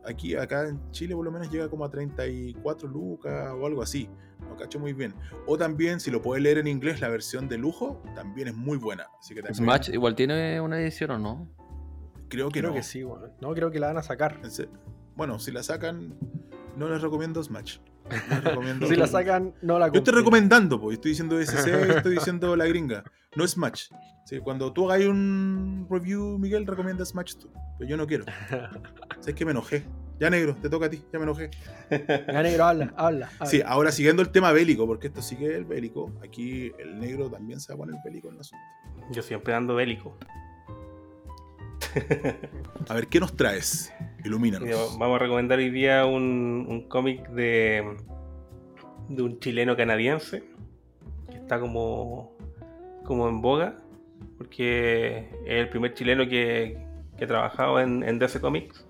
Aquí, acá en Chile, por lo menos llega como a 34 lucas o algo así. No cacho muy bien. O también, si lo puedes leer en inglés, la versión de lujo también es muy buena. Así que también, Smash igual tiene una edición o no? creo que creo no. que sí, bueno. No, creo que la van a sacar. Bueno, si la sacan, no les recomiendo Smash. Les [laughs] recomiendo Si la sacan, no la Yo estoy compren. recomendando, pues estoy diciendo [laughs] SC, estoy diciendo la gringa. No es Smash. Sí, cuando tú hagas un review, Miguel, recomienda Smash tú. Pero yo no quiero. [laughs] Sabes que me enojé. Ya negro, te toca a ti, ya me enojé. [laughs] Ya negro, habla, habla. habla. Sí, ahora siguiendo el tema bélico, porque esto sigue el bélico. Aquí el negro también se va a poner bélico en el asunto. Yo siempre ando bélico. A ver, ¿qué nos traes? Ilumínanos. Vamos a recomendar hoy día un, un cómic de, de un chileno canadiense que está como, como en boga porque es el primer chileno que, que ha trabajado en, en DC Comics.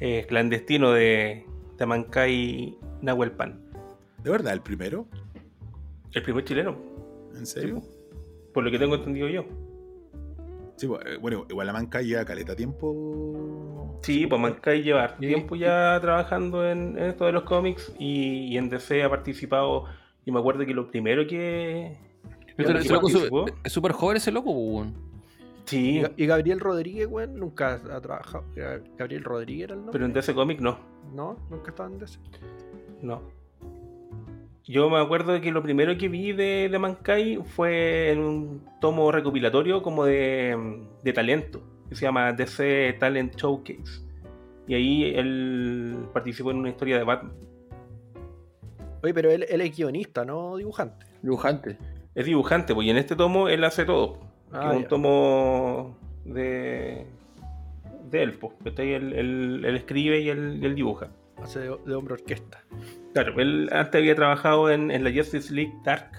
Es clandestino de Tamankai Nahuelpan. ¿De verdad el primero? El primer chileno, ¿En serio? por lo que tengo entendido yo. Sí, eh, bueno, igual la manca lleva caleta tiempo. Sí, pues Mankai lleva Sí. tiempo ya trabajando en, en esto de los cómics y, y en DC ha participado. Y me acuerdo que lo primero que. Ese loco es súper joven ese loco, Y, Sí, y Gabriel Rodríguez, weón, nunca ha trabajado. Ga- Gabriel Rodríguez era el nombre. pero en DC Comics no. No, nunca estaba en DC. No. Yo me acuerdo de que lo primero que vi de, de Mankai fue en un tomo recopilatorio como de, de talento, que se llama DC Talent Showcase. Y ahí él participó en una historia de Batman. Oye, pero él, él es guionista, no dibujante. Dibujante. Es dibujante, pues, y en este tomo él hace todo. Ah, que es un tomo de, de él, pues. ¿cachai? Él, él- él escribe y él, dibuja. Hace de, de hombre orquesta. Claro, él antes había trabajado en, en la Justice League Dark.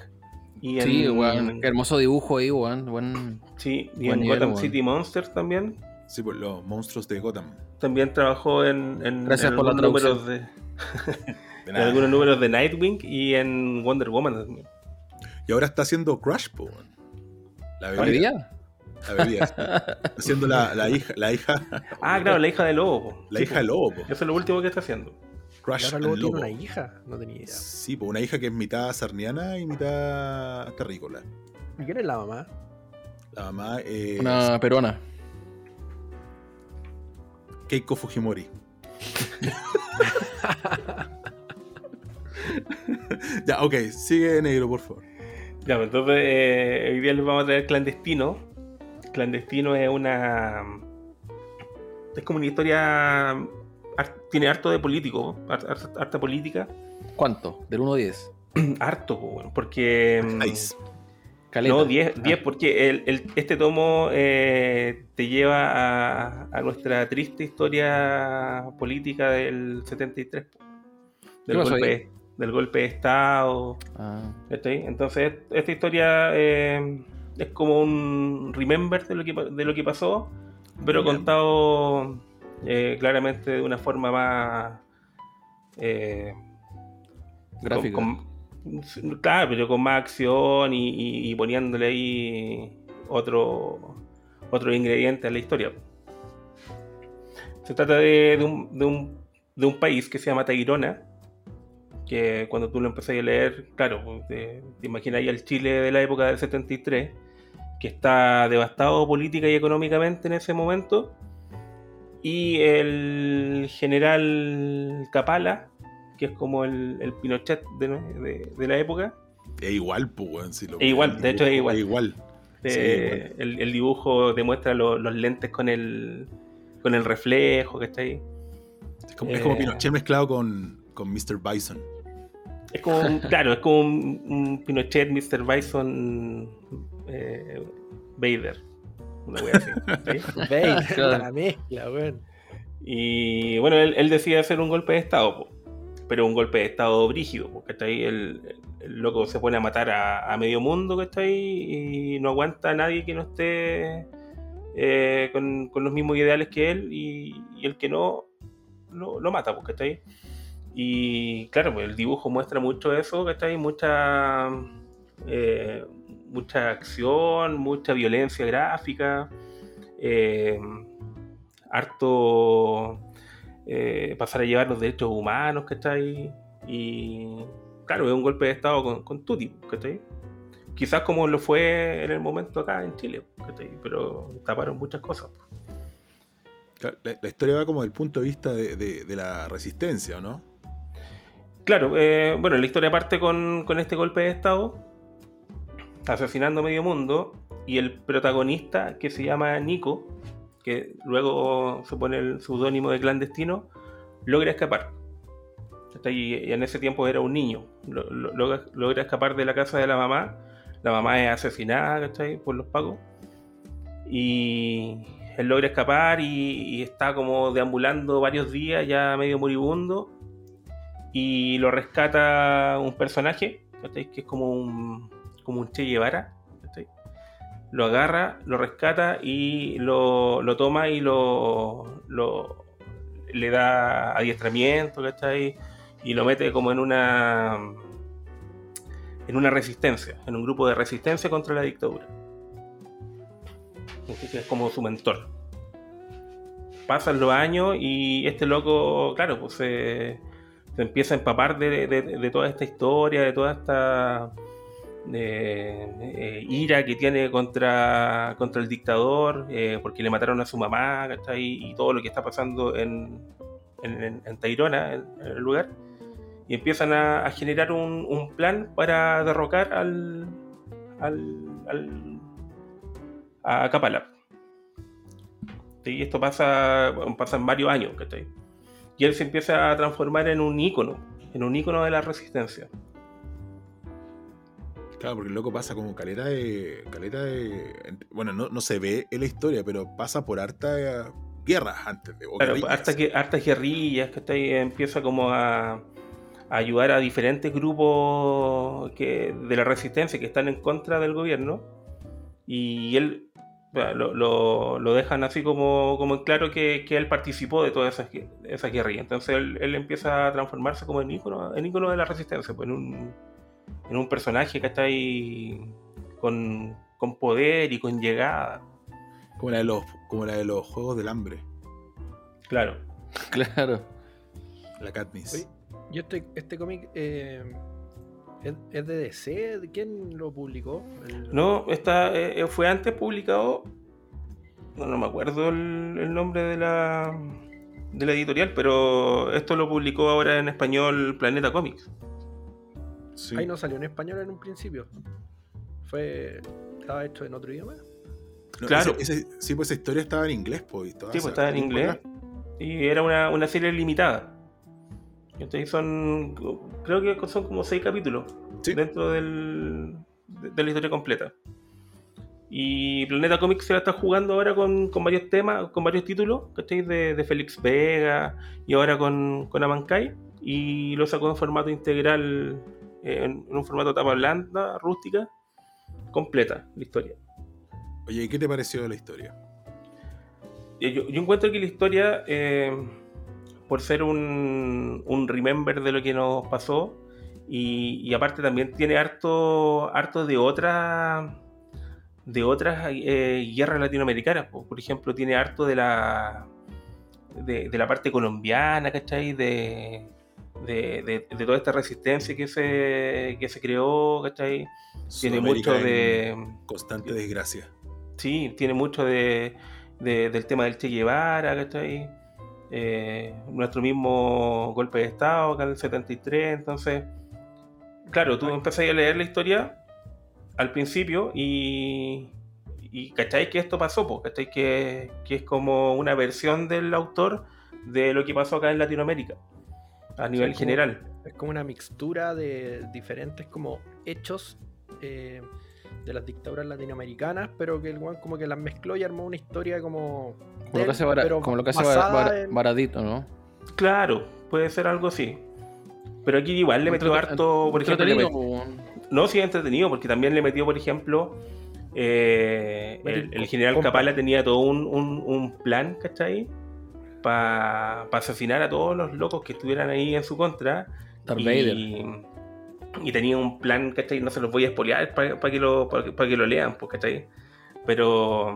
Y en, Sí, weón. Qué hermoso dibujo ahí, weón. Buen... Sí, y Buen en nivel, Gotham. City Monsters también. Sí, pues los monstruos de Gotham. También trabajó en, en, Gracias en por algunos números de, [laughs] en algunos números de Nightwing y en Wonder Woman también. Y ahora está haciendo Crash, po. weón. La bebida. ¿Bebida? La bebida. [laughs] Haciendo la, la hija, la hija, Ah, claro, la hija de Lobo. la Sí, hija del lobo, po. Eso es lo último que está haciendo. Y Crash ahora luego tiene Lobo. una hija. No tenía idea. Sí, pues una hija que es mitad sarniana y mitad terrícola. ¿Y quién es la mamá? La mamá es Una peruana. Keiko Fujimori. [laughs] [laughs] ya, ok, sigue negro, por favor. Ya, pues, entonces eh, hoy día les vamos a traer Clandestino. Clandestino es una. Es como una historia. Tiene harto de político, har- har- harta política. ¿Cuánto? Del 1 a 10. [clears throat] Harto, pues, bueno, porque. mm, Nice. Caleta. No, 10, Ah. 10 porque el- el- este tomo eh, te lleva a, a nuestra triste historia política del 73. po. Del pasó golpe, ahí? Del golpe de Estado. Ah. Entonces, esta historia eh, es como un remember de lo que, de lo que pasó, pero Bien. contado eh, claramente de una forma más. eh, Gráfica. con- con- claro, pero con más acción y, y- y poniéndole ahí otro, otro ingrediente a la historia. Se trata de, de un, de un- de un país que se llama Tairona, que cuando tú lo empezás a leer, claro, te, te imaginas ahí el Chile de la época del 73, que está devastado política y económicamente en ese momento, y el general Capala, que es como el, el Pinochet de, de- de la época, Es igual, pues, si lo- Es igual, de hecho es igual. Sí, eh, el, el dibujo demuestra lo- los lentes con el, con el reflejo que está ahí. Es como, es como Eh. Pinochet mezclado con, con Mr. Bison. Es como, un- claro, es como un, un Pinochet, Mr. Bison, eh, Vader. Una wea así. [laughs] [laughs] Claro. la mezcla, weón. Y bueno, él, él decide hacer un golpe de Estado, po. pero un golpe de Estado brígido, porque está ahí el, el loco se pone a matar a, a medio mundo que está ahí y no aguanta a nadie que no esté eh, con, con los mismos ideales que él y, y el que no lo, lo mata, porque está ahí. Y claro, pues el dibujo muestra mucho eso, ahí, mucha, eh, mucha acción, mucha violencia gráfica. eh, harto eh, pasar a llevar los derechos humanos, ¿cachai? Y claro, es un golpe de Estado con, con Tutti, ¿cachai? Quizás como lo fue en el momento acá en Chile, ¿cachai? Pero taparon muchas cosas. La, historia va como del punto de vista de, de- la resistencia, ¿o ¿no? Claro, eh, bueno, la historia parte con, este golpe de Estado, asesinando medio mundo, y el protagonista, que se llama Nico, que luego se pone el seudónimo de clandestino, logra escapar. Y en ese tiempo era un niño. Lo- lo- logra, escapar de la casa de la mamá. La mamá es asesinada ¿cachai? por los pagos. Y él logra escapar y está como deambulando varios días, ya medio moribundo. Y lo rescata un personaje, que es como un, como un Che Guevara. Lo agarra, lo rescata y lo, lo toma y lo, lo- le da adiestramiento, ¿cachai? Y lo mete como en una en una resistencia, en un grupo de resistencia contra la dictadura. Es como su mentor. Pasan los años y este loco, claro, pues se, se empieza a empapar de, toda esta historia, de toda esta eh, eh, ira que tiene contra, contra el dictador, eh, porque le mataron a su mamá, ¿cachai? Y todo lo que está pasando en, en, en- Tairona, en, el lugar. Y empiezan a, generar un, plan para derrocar al, al, al- a Kapalab. Sí, Y esto pasa, pasan varios años, ¿cachai? Y él se empieza a transformar en un ícono, en un ícono de la resistencia. Claro, porque el loco pasa como caleta de. caleta de. Bueno, no, no se ve en la historia, pero pasa por harta guerras antes de. Claro, hartas, que, hartas guerrillas, que está ahí, empieza como a, a ayudar a diferentes grupos que, de la resistencia que están en contra del gobierno. Y él lo, lo- lo dejan así como, como en claro que, que él participó de todas esas, esas guerrillas. Entonces él, él empieza a transformarse como en ícono, en ícono de la resistencia, pues en un, en un personaje que está ahí con, con poder y con llegada. Como la de los, como la de los Juegos del Hambre. Claro. [laughs] Claro. La Katniss. Oye, Yo este, este cómic, eh, ¿Es, de DC? ¿De ¿Quién lo publicó? El- No, esta eh, fue antes publicado. No, no me acuerdo el, el nombre de la, de la editorial, pero esto lo publicó ahora en español Planeta Comics. Sí. Ahí no salió en español en un principio. Fue. Estaba hecho en otro idioma. No, claro. ese- ese- sí, pues esa historia estaba en inglés, pues. Sí, pues estaba en inglés. Y era una, una serie limitada. Entonces son. Creo que son como seis capítulos Sí. dentro del, de, la historia completa. Y Planeta Comics se la está jugando ahora con, con varios temas, con varios títulos, ¿cachai? De, de Félix Vega y ahora con, con Amankai. Y lo sacó en formato integral, eh, en, en un formato tapa blanda, rústica, completa la historia. Oye, ¿y qué te pareció de la historia? Eh, Yo, yo encuentro que la historia, eh, por ser un, un remember de lo que nos pasó, y, y aparte también tiene harto, harto de otra de otras eh, guerras latinoamericanas. po. Por ejemplo, tiene harto de la de, de la parte colombiana, ¿cachai? De, de, de- de toda esta resistencia que se, que se creó, ¿cachai? Tiene mucho de... Constante desgracia. Sí, tiene mucho de, de- del tema del Che Guevara, ¿cachai? Eh, nuestro mismo golpe de Estado acá en el 73, entonces, claro, tú empezás a leer la historia al principio y, y ¿cachai? Que esto pasó, po, ¿cachai? Que, que es como una versión del autor de lo que pasó acá en Latinoamérica, a nivel general. Es como una mixtura de diferentes como hechos eh, de las dictaduras latinoamericanas, pero que el weón como que las mezcló y armó una historia como. Como lo que hace, Bara- pero como lo que hace basada Bara- Bara- en- Baradito, ¿no? Claro, puede ser algo así. Pero aquí igual le metió harto, por ejemplo, met-. No, sí, entretenido, porque también le metió, por ejemplo, eh, el, el general. Capala tenía todo un, un- un plan, ¿cachai? Para asesinar a todos los locos que estuvieran ahí en su contra. Darth Vader. y, y tenía un plan, ¿cachai? No se los voy a espolear para que, lo, pa' que- pa' que lo lean, pues, ¿cachai? Pero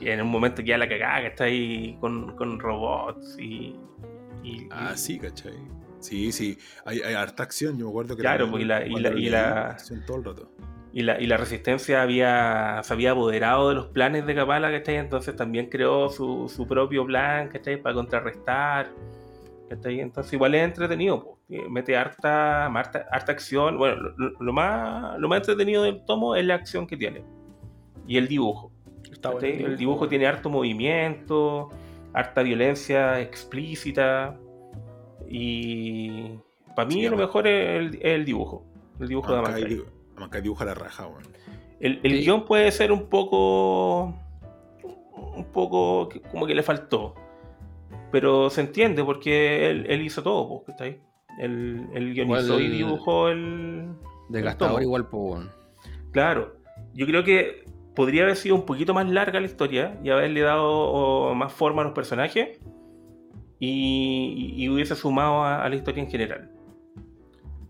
y en un momento ya la cagada, ¿cachai? Con, con robots y... y- Ah, y- sí, ¿cachai? Sí, sí. Hay, hay harta acción. Yo me acuerdo que. Claro, pues, y la- y la- y la- acción todo el rato. Y la, y la resistencia había, se había apoderado de los planes de Capala, ¿cachai? Entonces también creó su, su propio plan, ¿cachai? Para contrarrestar, ¿cachai? Entonces igual es entretenido, po. Eh, mete harta, harta, harta acción. Bueno, lo, lo más, lo más entretenido del tomo es la acción que tiene. Y el dibujo. Está bueno ¿cachai? el dibujo tiene harto movimiento, harta violencia explícita. Y para mí Sí, lo mejor es el, es el dibujo. El dibujo de dibu- Amancay dibuja la raja, weón. El, el Sí. guion puede ser un poco. Un poco. que- como que le faltó. Pero se entiende porque él, él hizo todo, pues, ¿está ahí? Él, él guionizó y dibujó el. Desgastador igual, po, weón. Claro. Yo creo que podría haber sido un poquito más larga la historia y haberle dado o, más forma a los personajes. Y, y hubiese sumado a, a la historia en general.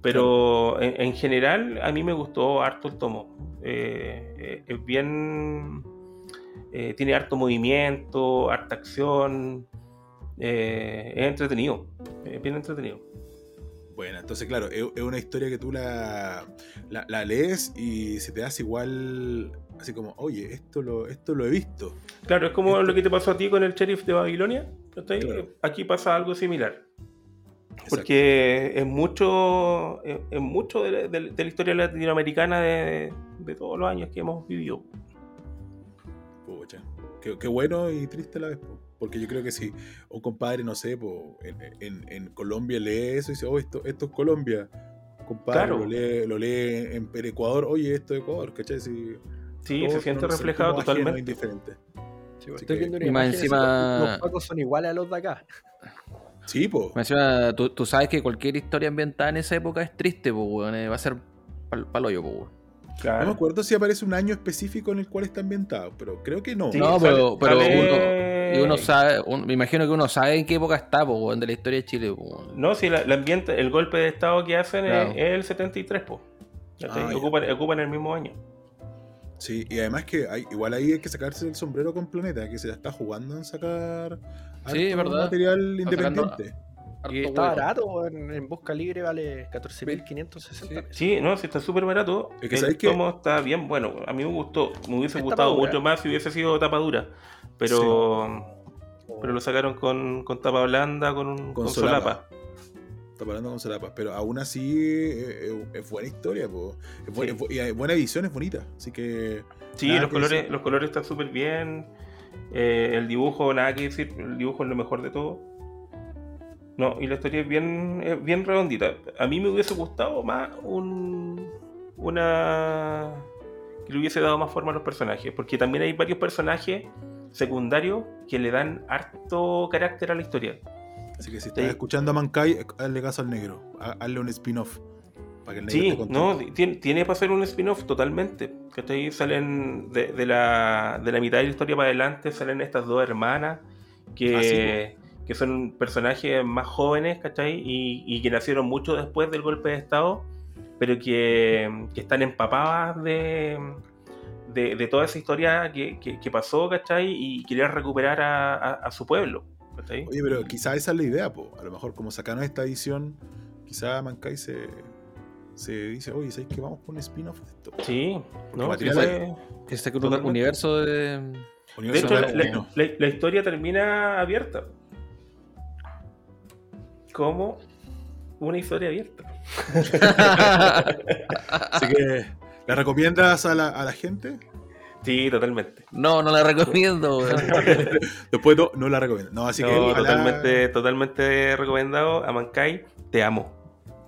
Pero en, en general a mí me gustó harto el tomo. Eh, eh, es bien... eh, tiene harto movimiento, harta acción. eh, es entretenido. Es bien entretenido. Bueno, entonces, claro, es, es una historia que tú la, la, la lees y se te hace igual, así como, oye, esto lo, esto lo he visto. Claro, es como Esto- lo que te pasó a ti con el sheriff de Babilonia. Claro. Aquí pasa algo similar. Exacto. Porque es mucho, es, es mucho de, la- de- de la historia latinoamericana de, de todos los años que hemos vivido. Pucha, Qué, qué bueno y triste a la vez, po. porque yo creo que si un compadre, no sé, po, en, en- en Colombia lee eso y dice, oh, esto, esto es Colombia. Compadre, Claro. lo, lee, lo lee en, en Ecuador, oye, esto es Ecuador, ¿cachai? Si Sí, todos se siente reflejado totalmente. indiferentes. Sí, Así estoy que- viendo una y más encima- Los pacos son iguales a los de acá. Sí, po. Me encima, tú, tú sabes que cualquier historia ambientada en esa época es triste, po, weón. eh, Va a ser pal, paloyo, po, weón. No Claro. me acuerdo si aparece un año específico en el cual está ambientado, pero creo que no. Sí, No, sale- pero, pero sale- uno, y uno sabe, un- me imagino que uno sabe en qué época está, po, weón, de la historia de Chile, po, weón. No, si la, la ambiente, el golpe de estado que hacen es- Claro. es, el 73, po. Ah, ocupan, ocupan el mismo año. Sí, y además que hay, igual ahí hay que sacarse el sombrero con Planeta, que se la está jugando en sacar Sí, material independiente. Y está huevo. barato, weón. En busca libre vale 14.560 pesos. Sí, no, sí está súper barato. Es que el tomo está bien bueno. A mí me gustó. Me hubiese Es gustado tapadura. mucho más si hubiese sido tapadura. Pero, pero lo sacaron con, con tapa blanda, con, un- Con con solapa. solapa. Está hablando con solapas, pero aún así eh, eh, es buena historia, po. Es, bu- Sí. es y buena edición, es bonita. Así que. Sí, los colores, decir. los colores están súper bien. Eh, el dibujo, nada que decir. El dibujo es lo mejor de todo. No, y la historia es bien, es bien redondita. A mí me hubiese gustado más un, una. que le hubiese dado más forma a los personajes. Porque también hay varios personajes secundarios que le dan harto carácter a la historia. Así que si estás Sí. escuchando a Mankai, eh, hazle caso al negro. Ha- Hazle un spin-off. Para que el negro Sí, no, tiene, tiene para hacer un spin-off totalmente. ¿cachai? Salen de, de la, de la mitad de la historia para adelante, salen estas dos hermanas que, Ah, que son personajes más jóvenes, ¿cachai? Y, y que nacieron mucho después del golpe de Estado, pero que, que están empapadas de, de, de toda esa historia que, que- que pasó, ¿cachai? Y quieren recuperar a, a- a su pueblo, Oye, pero quizá esa es la idea, po. A lo mejor como sacaron esta edición, quizá Mankai se, se dice, oye, ¿sabes que vamos con un spin-off de esto? Sí, ¿no? Totalmente. universo de. De Universo hecho, la, Tarantino. la- la historia termina abierta. Como una historia abierta. [laughs] Así que, ¿la recomiendas a la, a la gente? Sí, totalmente. No, no la recomiendo. [laughs] Después no, no la recomiendo. No, así que ojalá- totalmente, totalmente recomendado. A Mankai, te amo.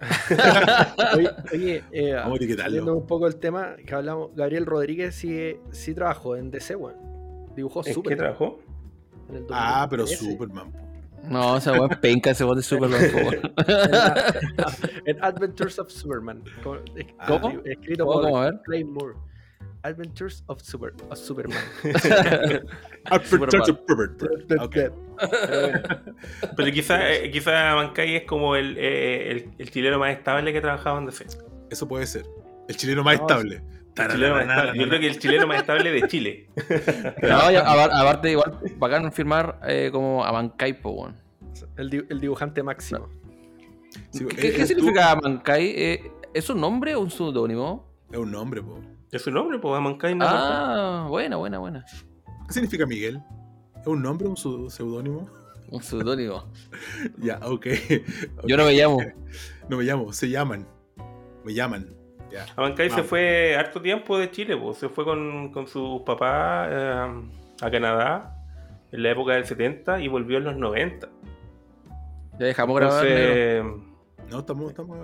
[laughs] Oye, oye, eh, Vamos a etiquetarlo. saliendo un poco del tema que hablamos, Gabriel Rodríguez sí, sí trabajó en DC, weón. Dibujó ¿En qué Superman. trabajó? en el Ah, pero 2013. Superman. No, esa weón penca ese bot de Superman. En, la- [laughs] en Adventures of Superman. ¿Cómo? Escrito ¿Cómo, por. Clay Moore. Adventures of, Super, of Superman. [laughs] [laughs] Adventure Superman. Superman. Ok. Pero bueno, [laughs] Pero quizá, eh, quizá Mankai es como el, eh, el, el chileno más estable que trabajaba en DC. Eso puede ser. El chileno más No, estable. Chileno más estable. Yo creo que el chileno más estable de Chile. No, aparte, igual, bacán firmar eh, como Abankai, po, weón. el, di- el dibujante máximo. Sí, ¿Qué, eh, qué tú- significa? Eh, ¿Es un nombre o un pseudónimo? Es un nombre, po. Es su nombre, pues, a Mankai no Ah, buena, buena, buena. ¿Qué significa Miguel? ¿Es un nombre o un su- seudónimo? [laughs] Un pseudónimo. [laughs] Ya, ok. Yo no me llamo. [laughs] No me llamo, se llaman. Me llaman. Ya. Abancay se fue harto tiempo de Chile, pues. se fue con, con sus papás eh, a Canadá en la época del 70 y volvió en los 90. Ya dejamos grabar. Entonces, No, estamos. estamos...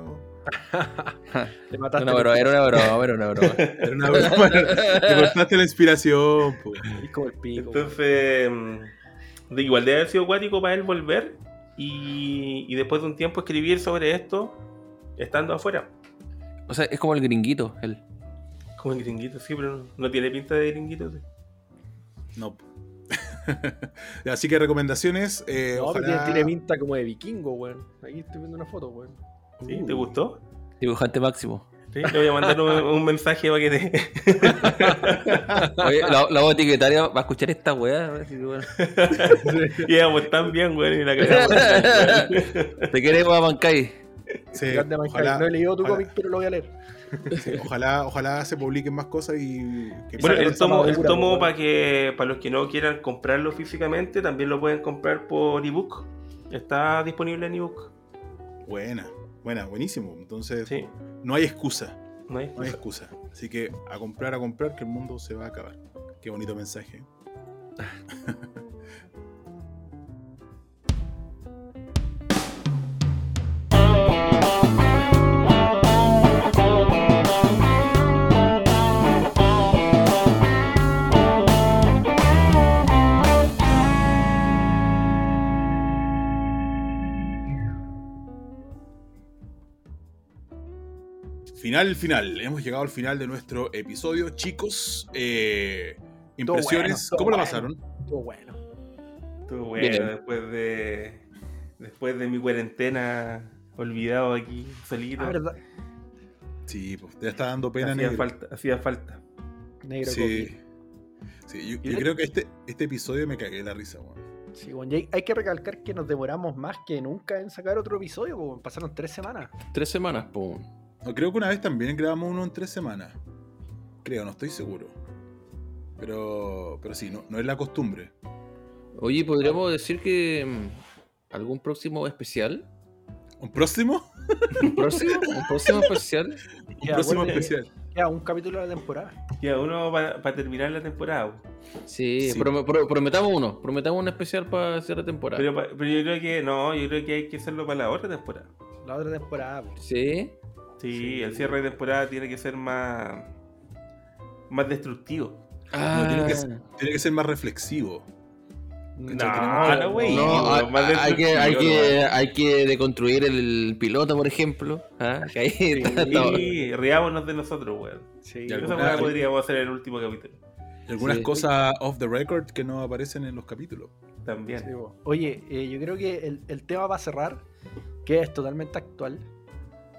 [laughs] Le mataste Una la broma, era una broma, era una broma. Era una broma. Te cortaste la inspiración, po. Es como el pico. entonces mm, de igual debe haber sido acuático para él volver y, y después de un tiempo escribir sobre esto estando afuera. O sea, es como el gringuito, él. Como el gringuito, sí, pero no, no tiene pinta de gringuito. sí. No. [laughs] Así que recomendaciones. eh, No, pero ojalá... tiene pinta como de vikingo, weón. Aquí estoy viendo una foto, weón. ¿Sí? ¿Te Uh. gustó? Dibujante máximo. Sí, le voy a mandar un, un mensaje para que te... Oye, la, la voz etiquetaria va a escuchar esta weá. así que bueno. Íbamos tan bien, güey, y la [laughs] cagamos. güey. Te queremos Abankai. Sí, Grande Mankind. ojalá, no he leído tu ojalá. cómic, pero lo voy a leer. sí, ojalá, ojalá se publiquen más cosas y. que Bueno, el tomo, el tomo pues, para que para los que no quieran comprarlo físicamente, también lo pueden comprar por ebook. Está disponible en ebook. Buena, buena, buenísimo. Entonces, Sí, no hay excusa. no hay No hay excusa. excusa. Así que a comprar, a comprar, que el mundo se va a acabar. Qué bonito mensaje. [laughs] Final, final. Hemos llegado al final de nuestro episodio. Chicos, eh, impresiones. bueno, todo ¿Cómo la bueno. pasaron? Todo bueno. Estuvo bueno Bien. después de después de mi cuarentena olvidado aquí solito. Ah, verdad. Sí, pues te está dando pena, hacía negro. falta, hacía falta. Negro Sí. Sí, yo, creo que este, este episodio me cagué la risa, weón. Sí, weón, y hay, hay que recalcar que nos demoramos más que nunca en sacar otro episodio, weón. pasaron tres semanas. Tres semanas, po. No, creo que una vez también grabamos uno en tres semanas. Creo, no estoy seguro. Pero, pero sí, no, no es la costumbre. Oye, ¿podríamos decir que mm, algún próximo especial? ¿Un próximo? ¿Un próximo? ¿Un próximo especial? [laughs] Un Ya, próximo especial. Ya, un capítulo de la temporada. Ya, uno para terminar la temporada. po. Sí, Sí. prom- pro- prometamos uno. Prometamos un especial para hacer la temporada. Pero, pero yo creo que no, yo creo que hay que hacerlo para la otra temporada. La otra temporada. po. Sí. Sí, el cierre de temporada tiene que ser más más destructivo. Ah, tiene que ser- Tiene que ser más reflexivo. No, tenemos- no, güey. No, hay, que, hay, destructivo, que, hay que deconstruir el piloto, por ejemplo. ¿ah? [laughs] Que ahí está todo. Sí, riámonos de nosotros, weón. Sí, alguna- podríamos hacer en el último capítulo. Y algunas Sí. cosas off the record que no aparecen en los capítulos. También. Sí. Oye, eh, yo creo que el, el tema va a cerrar, que es totalmente actual.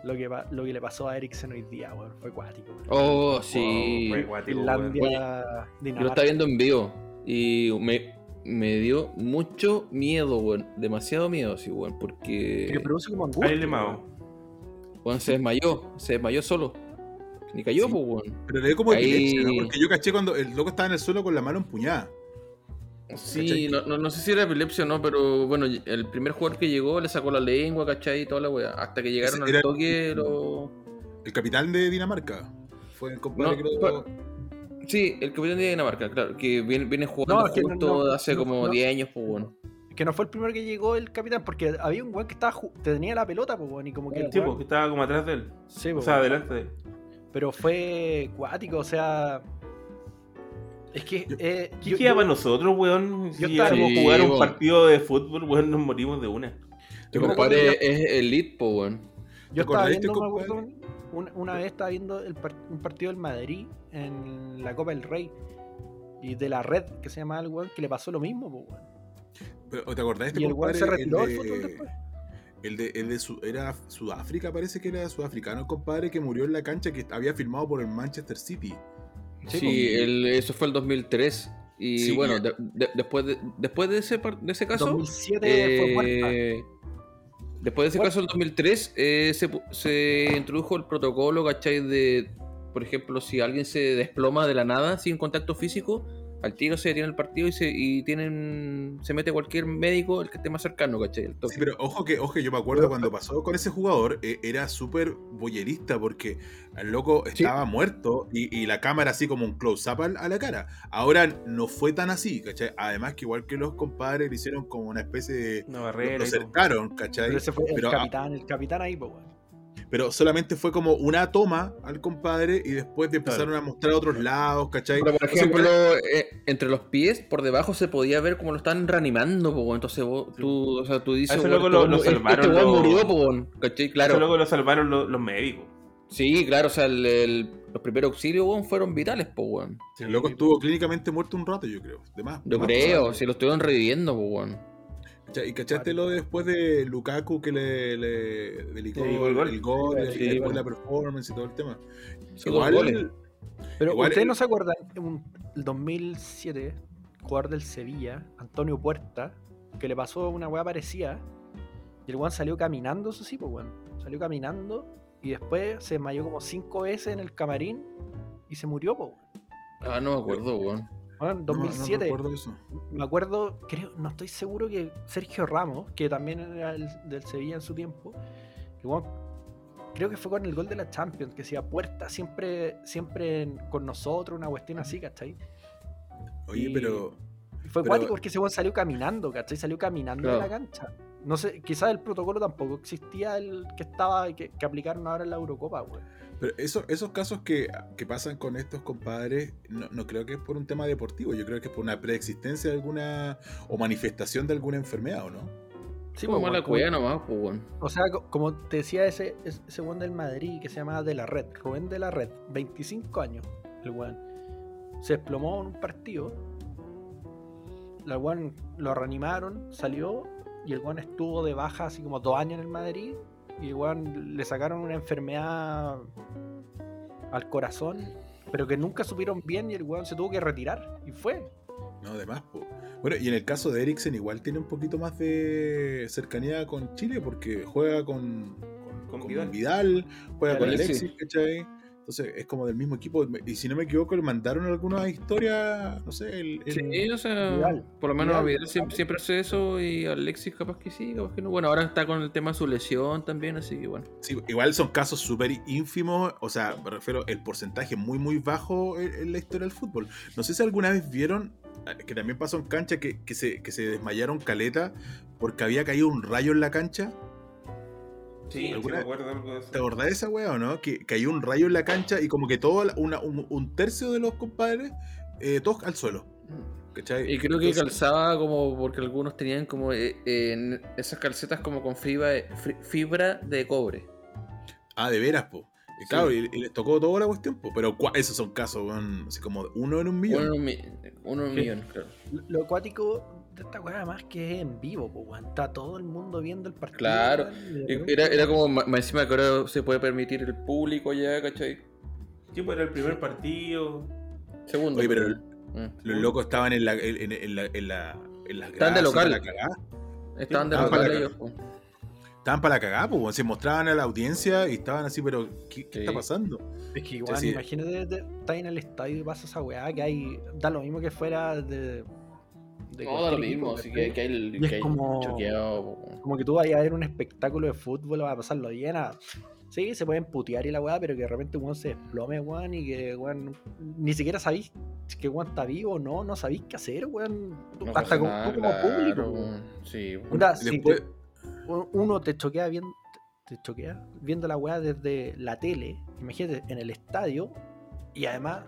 Lo que, lo que le pasó a Eriksen hoy día, weón, fue cuático. weón. Oh, sí. Fue guático, weón. Finlandia, Yo lo estaba viendo en vivo y me, me dio mucho miedo, weón. Demasiado miedo, sí, weón. Que Porque produce como Ahí angustia. weón, se desmayó. Se desmayó solo. Ni cayó, Sí. pues, weón. Pero le dio como Ahí- epilepsia, ¿no? Porque yo caché cuando el loco estaba en el suelo con la mano empuñada. Sí, no, no, no sé si era epilepsia o no, pero bueno, el primer jugador que llegó le sacó la lengua, ¿cachai? Y toda la weá. Hasta que llegaron al toque, lo. El capitán de Dinamarca. Fue el compadre No, que lo- Sí, el capitán de Dinamarca, claro, que viene, viene jugando que no, hace no, como no. 10 años, pues bueno. Que no fue el primero que llegó el capitán, porque había un weón que estaba ju- tenía la pelota, pues, weón, y como que el Sí, weón- porque estaba como atrás de él. Sí, O pues, sea, weón. adelante de él. Pero fue cuático, o sea. Es que. Eh, ¿Qué yo- queda yo- para nosotros, weón? Si yo estaba- llegamos a jugar un partido de fútbol, weón, nos morimos de una. Tu Yo compadre es elite, pues weón. Yo ¿Te estaba viendo, me acuerdo, una, una vez estaba viendo el par- un partido del Madrid en la Copa del Rey. Y de la red, que se llama el weón, que le pasó lo mismo, pues, weón. Pero, ¿Te acordás de este Y el weón compadre? se retiró el del fútbol de- después. El de, el de Su- era Sudáfrica, parece que era sudafricano el compadre que murió en la cancha que había firmado por el Manchester City. Sí, Sí, pues. el- eso fue el 2003. Y Sí, bueno, y- de- de- después, de, después de, ese, par- de ese caso. 2007 fue muerta. eh, después de ese caso, el 2003, eh, se, se introdujo el protocolo, ¿cachai? De, por ejemplo, si alguien se desploma de la nada sin contacto físico, al tiro se detiene el partido y se y tienen se mete cualquier médico, el que esté más cercano, ¿cachai? El. Sí, pero ojo que, ojo que yo me acuerdo cuando pasó con ese jugador, eh, era súper boyerista porque el loco estaba muerto y, y la cámara así como un close-up al- a la cara. Ahora no fue tan así, ¿cachai? Además que igual que los compadres le hicieron como una especie de... Una Lo, barrera. lo todo. cercaron, ¿cachai? Pero ese fue el Pero, ah, capitán, el capitán ahí, pues. Pero solamente fue como una toma al compadre y después de empezaron a mostrar otros lados, ¿cachai? Pero, por ejemplo, eh, entre los pies, por debajo se podía ver como lo están reanimando, po, entonces vos, tú, o sea, tú dices, weón, loco este lo- este salvaron weón los- murió, po, ¿cachai? Eso Claro. luego lo salvaron los, los médicos. Sí, claro, o sea, el- el- los primeros auxilios, weón, fueron vitales, po, weón. el loco estuvo clínicamente muerto un rato, yo creo. De más- Yo más creo, si lo estuvieron reviviendo, po, weón. Y cachaste lo de después de Lukaku que le, dedicó el gol. el gol, Sí, y después la performance y todo el tema. Sí. Pero Igual ustedes el- no se acuerdan, un, el 2007, jugador del Sevilla, Antonio Puerta, que le pasó una weá parecida, y el weón salió caminando, eso sí, pues weón. Salió caminando y después se desmayó como cinco veces en el camarín y se murió, pues weón. Ah, no me acuerdo, weón. Weón, No, no 2007. recuerdo eso. me acuerdo, creo, no estoy seguro que Sergio Ramos, que también era el- del Sevilla en su tiempo, creo que fue con el gol de la Champions, que decía puerta siempre, siempre en- con nosotros, una cuestión así, ¿cachai? Oye, Y- pero fue Pero- cuático porque ese weón salió caminando, ¿cachai? Salió caminando de la Claro. cancha. No sé, quizás el protocolo tampoco existía el que estaba, que, que aplicaron ahora en la Eurocopa, weón. Pero eso- esos casos que, que pasan con estos compadres, no, no creo que es por un tema deportivo, yo creo que es por una preexistencia de alguna o manifestación de alguna enfermedad, ¿o no? Sí, pues, mala weón, cueva nomás, weón. O sea, co- como te decía ese, ese weón del Madrid que se llamaba De La Red, Rubén De La Red, 25 años, el weón. Se desplomó en un partido. El weón lo reanimaron, salió y el weón estuvo de baja así como dos años en el Madrid. Y el weón le sacaron una enfermedad al corazón, pero que nunca supieron bien y el weón se tuvo que retirar. Y fue. No, además, po. Bueno, y en el caso de Eriksen igual tiene un poquito más de cercanía con Chile porque juega con, con, Con con Vidal. Vidal, juega con Alexis. Alexis, ¿cachai? Entonces es como del mismo equipo. Y si no me equivoco, le mandaron alguna historia, no sé, el, el- Sí, o sea, Vidal. por lo menos Vidal. Vidal siempre, siempre hace eso y Alexis capaz que sí, capaz que no. Bueno, ahora está con el tema de su lesión también, así que bueno. Sí, igual son casos súper ínfimos, o sea, me refiero, el porcentaje muy, muy bajo en, en la historia del fútbol. No sé si alguna vez vieron, eh, que también pasó en cancha, que, que se, que se desmayaron caleta porque había caído un rayo en la cancha. Sí, sí ¿Alguna- me acuerdo algo de eso. ¿Te acordás de esa weá o no? Que cayó un rayo en la cancha y como que todo, una- un, un tercio de los compadres, eh, todos al suelo. ¿Cachai? Y creo que Entonces- calzaba como porque algunos tenían como eh, en esas calcetas como con fibra, fri- fibra de cobre. Ah, de veras, po. Y Sí. claro, y, y les tocó toda la cuestión, po. Pero esos son casos, weón, así como uno en un millón. Uno en un, mi- uno en un Sí. millón, claro. Lo acuático esta weá además que es en vivo, pues weón. Está todo el mundo viendo el partido. Claro. y Era, era como más encima que ahora se puede permitir el público ya, ¿cachai? Sí, pues era el primer partido. Segundo. Oye, pero Mm. los locos estaban en la, en, en la, en la, en las Estaban de local. la cagada. Estaban de local para la- ellos. po. Estaban para la cagada, pues, weón. se mostraban a la audiencia y estaban así, pero ¿qué, qué Sí. está pasando? Es que igual, sí. imagínate, te- estás en el estadio y pasa esa weá que hay. Da lo mismo que fuera de. De No, da lo mismo, así que, que hay que como- choqueado. Como que tú vayas a ver un espectáculo de fútbol, vas a pasarlo bien. a- Sí, se pueden putear y la weá, pero que de repente weón se desplome, weón, y que weón ni siquiera sabéis que weón está vivo o no, no sabéis qué hacer, weón. No Hasta como, nada, público. claro, weón. Sí. Onda, si Después, te- u- uno te choquea bien, te choquea viendo la weá desde la tele, imagínate, en el estadio, y además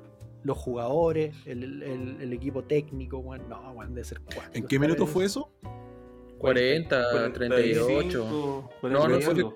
los jugadores, el, el- el equipo técnico, weón, no, weón, debe ser cuático. ¿En qué minuto fue eso? 40, 38. 45, No, no, fue- 45.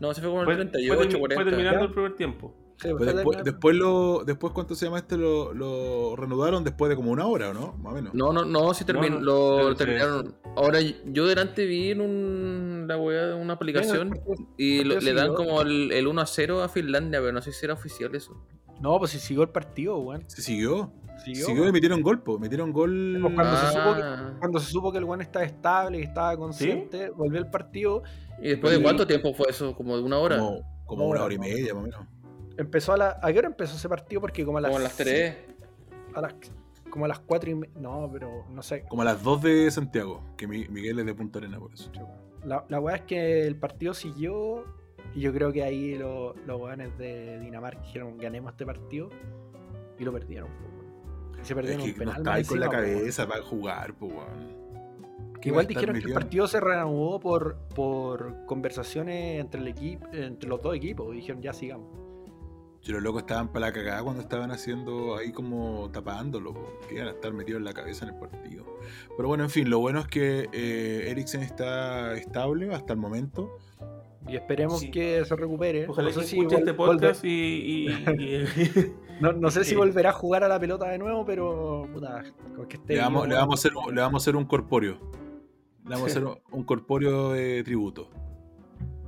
No, se fue como el Fue, 38, fue termi- 40. fue terminando ¿Ya? el primer tiempo. Sí, Pues después, después, lo, después, ¿cuánto se llama este? Lo, lo reanudaron después de como una hora, ¿o no? Más o menos. No, no, no, sí terminó, no, lo sí, sí. terminaron. Ahora, yo delante vi en un, la weá de una aplicación y lo- le dan como el, el 1 a 0 a Finlandia, pero no sé si era oficial eso. No, pues si siguió el partido, weón. Se siguió. Siguió. Siguió y metieron gol, po. Metieron gol. Pues cuando, se supo que, Ah. cuando se supo que el weón estaba estable, que estaba consciente, volvió el partido, ¿Y después de Y- cuánto tiempo fue eso? ¿Como de una hora? Como, como Una hora, hora y media, más o menos. empezó a la. ¿A qué hora empezó ese partido? Porque como a las. Como a las 3. a las- como a las 4 y media. No, pero no sé. Como a las 2 de Santiago, que Mi- Miguel es de Punta Arena por eso. La, la weá es que el partido siguió. Y yo creo que ahí lo- los weones de Dinamarca dijeron ganemos este partido. Y lo perdieron. po, se Es perdieron un que no penal. con la cabeza para jugar. Que igual dijeron que el partido se reanudó por, por conversaciones entre el equipo, entre los dos equipos. Y dijeron ya sigamos. Si los locos estaban para la cagada cuando estaban haciendo ahí como tapándolo, que iban a estar metidos en la cabeza en el partido. Pero bueno, en fin, lo bueno es que eh, Eriksen está estable hasta el momento. Y esperemos Sí. que se recupere. Ojalá no que si escuche este podcast y, y- [laughs] y- No, no sé si Sí. volverá a jugar a la pelota de nuevo, pero puta, con que esté Le vamos, vivo, le vamos a hacer, un- le vamos a hacer un corpóreo. Le vamos a hacer [laughs] un, corpóreo de tributo.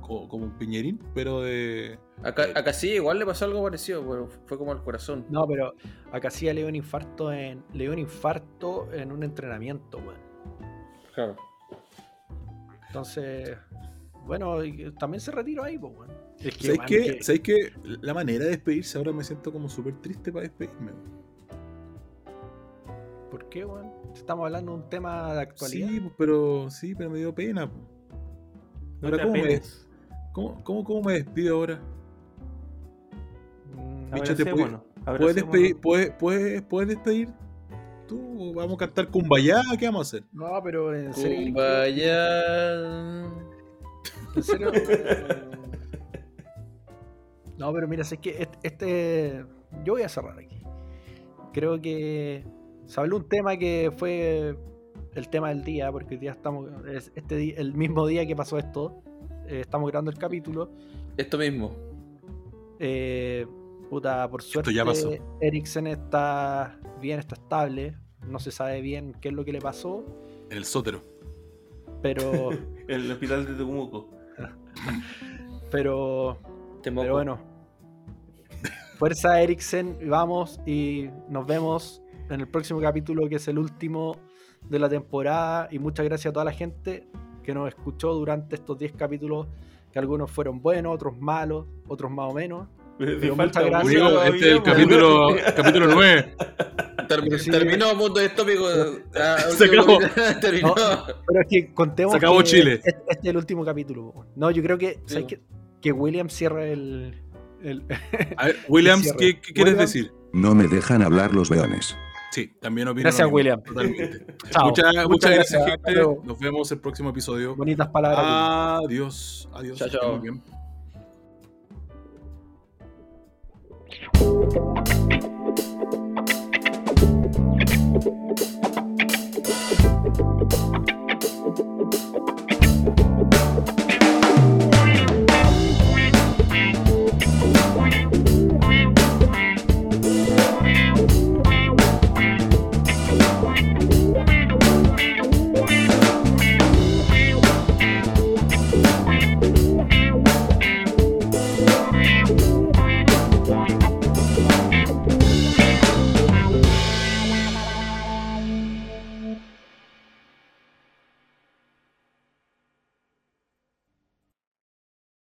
Co- Como, un piñerín, pero de. Acá, Eh. sí, igual le pasó algo parecido, pero fue como al corazón. No, pero acá sí le dio un infarto en. Le dio un infarto en un entrenamiento, weón. Claro. Entonces. Bueno, y también se retiró ahí, pues, weón. Es que, ¿Sabéis weón, qué? que- ¿Sabéis qué? La manera de despedirse ahora me siento como súper triste para despedirme. ¿Por qué, weón? Estamos hablando de un tema de actualidad. Sí, pero sí, pero me dio pena. po. Ahora, ¿cómo me, cómo, cómo, cómo me despido ahora? Mm, Bicho, te ¿Puedes abracémonos. despedir, puedes, puedes, puedes despedir tú? ¿Vamos a cantar Kumbaya? ¿Qué vamos a hacer? No, pero en serio. ¿crees que- Kumbaya. En serio. [laughs] No, pero mira, sé que este, este- Yo voy a cerrar aquí. Creo que se habló un tema que fue el tema del día, porque hoy día estamos. es Este día- el mismo día que pasó esto. eh, estamos grabando el capítulo. Esto mismo. Eh, puta, por suerte. ya pasó. Eriksen está bien, está estable. No se sabe bien qué es lo que le pasó. En el sótero. Pero. [laughs] El hospital de Temuco. Pero. Pero bueno. Fuerza Eriksen, vamos y nos vemos en el próximo capítulo, que es el último de la temporada. Y muchas gracias a toda la gente que nos escuchó durante estos 10 capítulos, que algunos fueron buenos, otros malos, otros más o menos. Me, me Pero falta muchas gracias. este es el capítulo, capítulo 9. Terminó, sí. terminó mundo distópico. [laughs] ah, Se acabó. [laughs] terminó. No, pero es que contemos Se acabó que Chile. Este, este es el último capítulo. No, yo creo que, ¿sabes po. qué? que William cierra el... el- A [laughs] ver, Williams. ¿qué, qué quieres decir? No me dejan hablar los weones. Sí, también opino. Gracias, William. Totalmente. Chao. Muchas, muchas gracias, gente. Nos vemos el próximo episodio. Bonitas palabras. Adiós. Adiós. Chao, que chao. estén muy bien.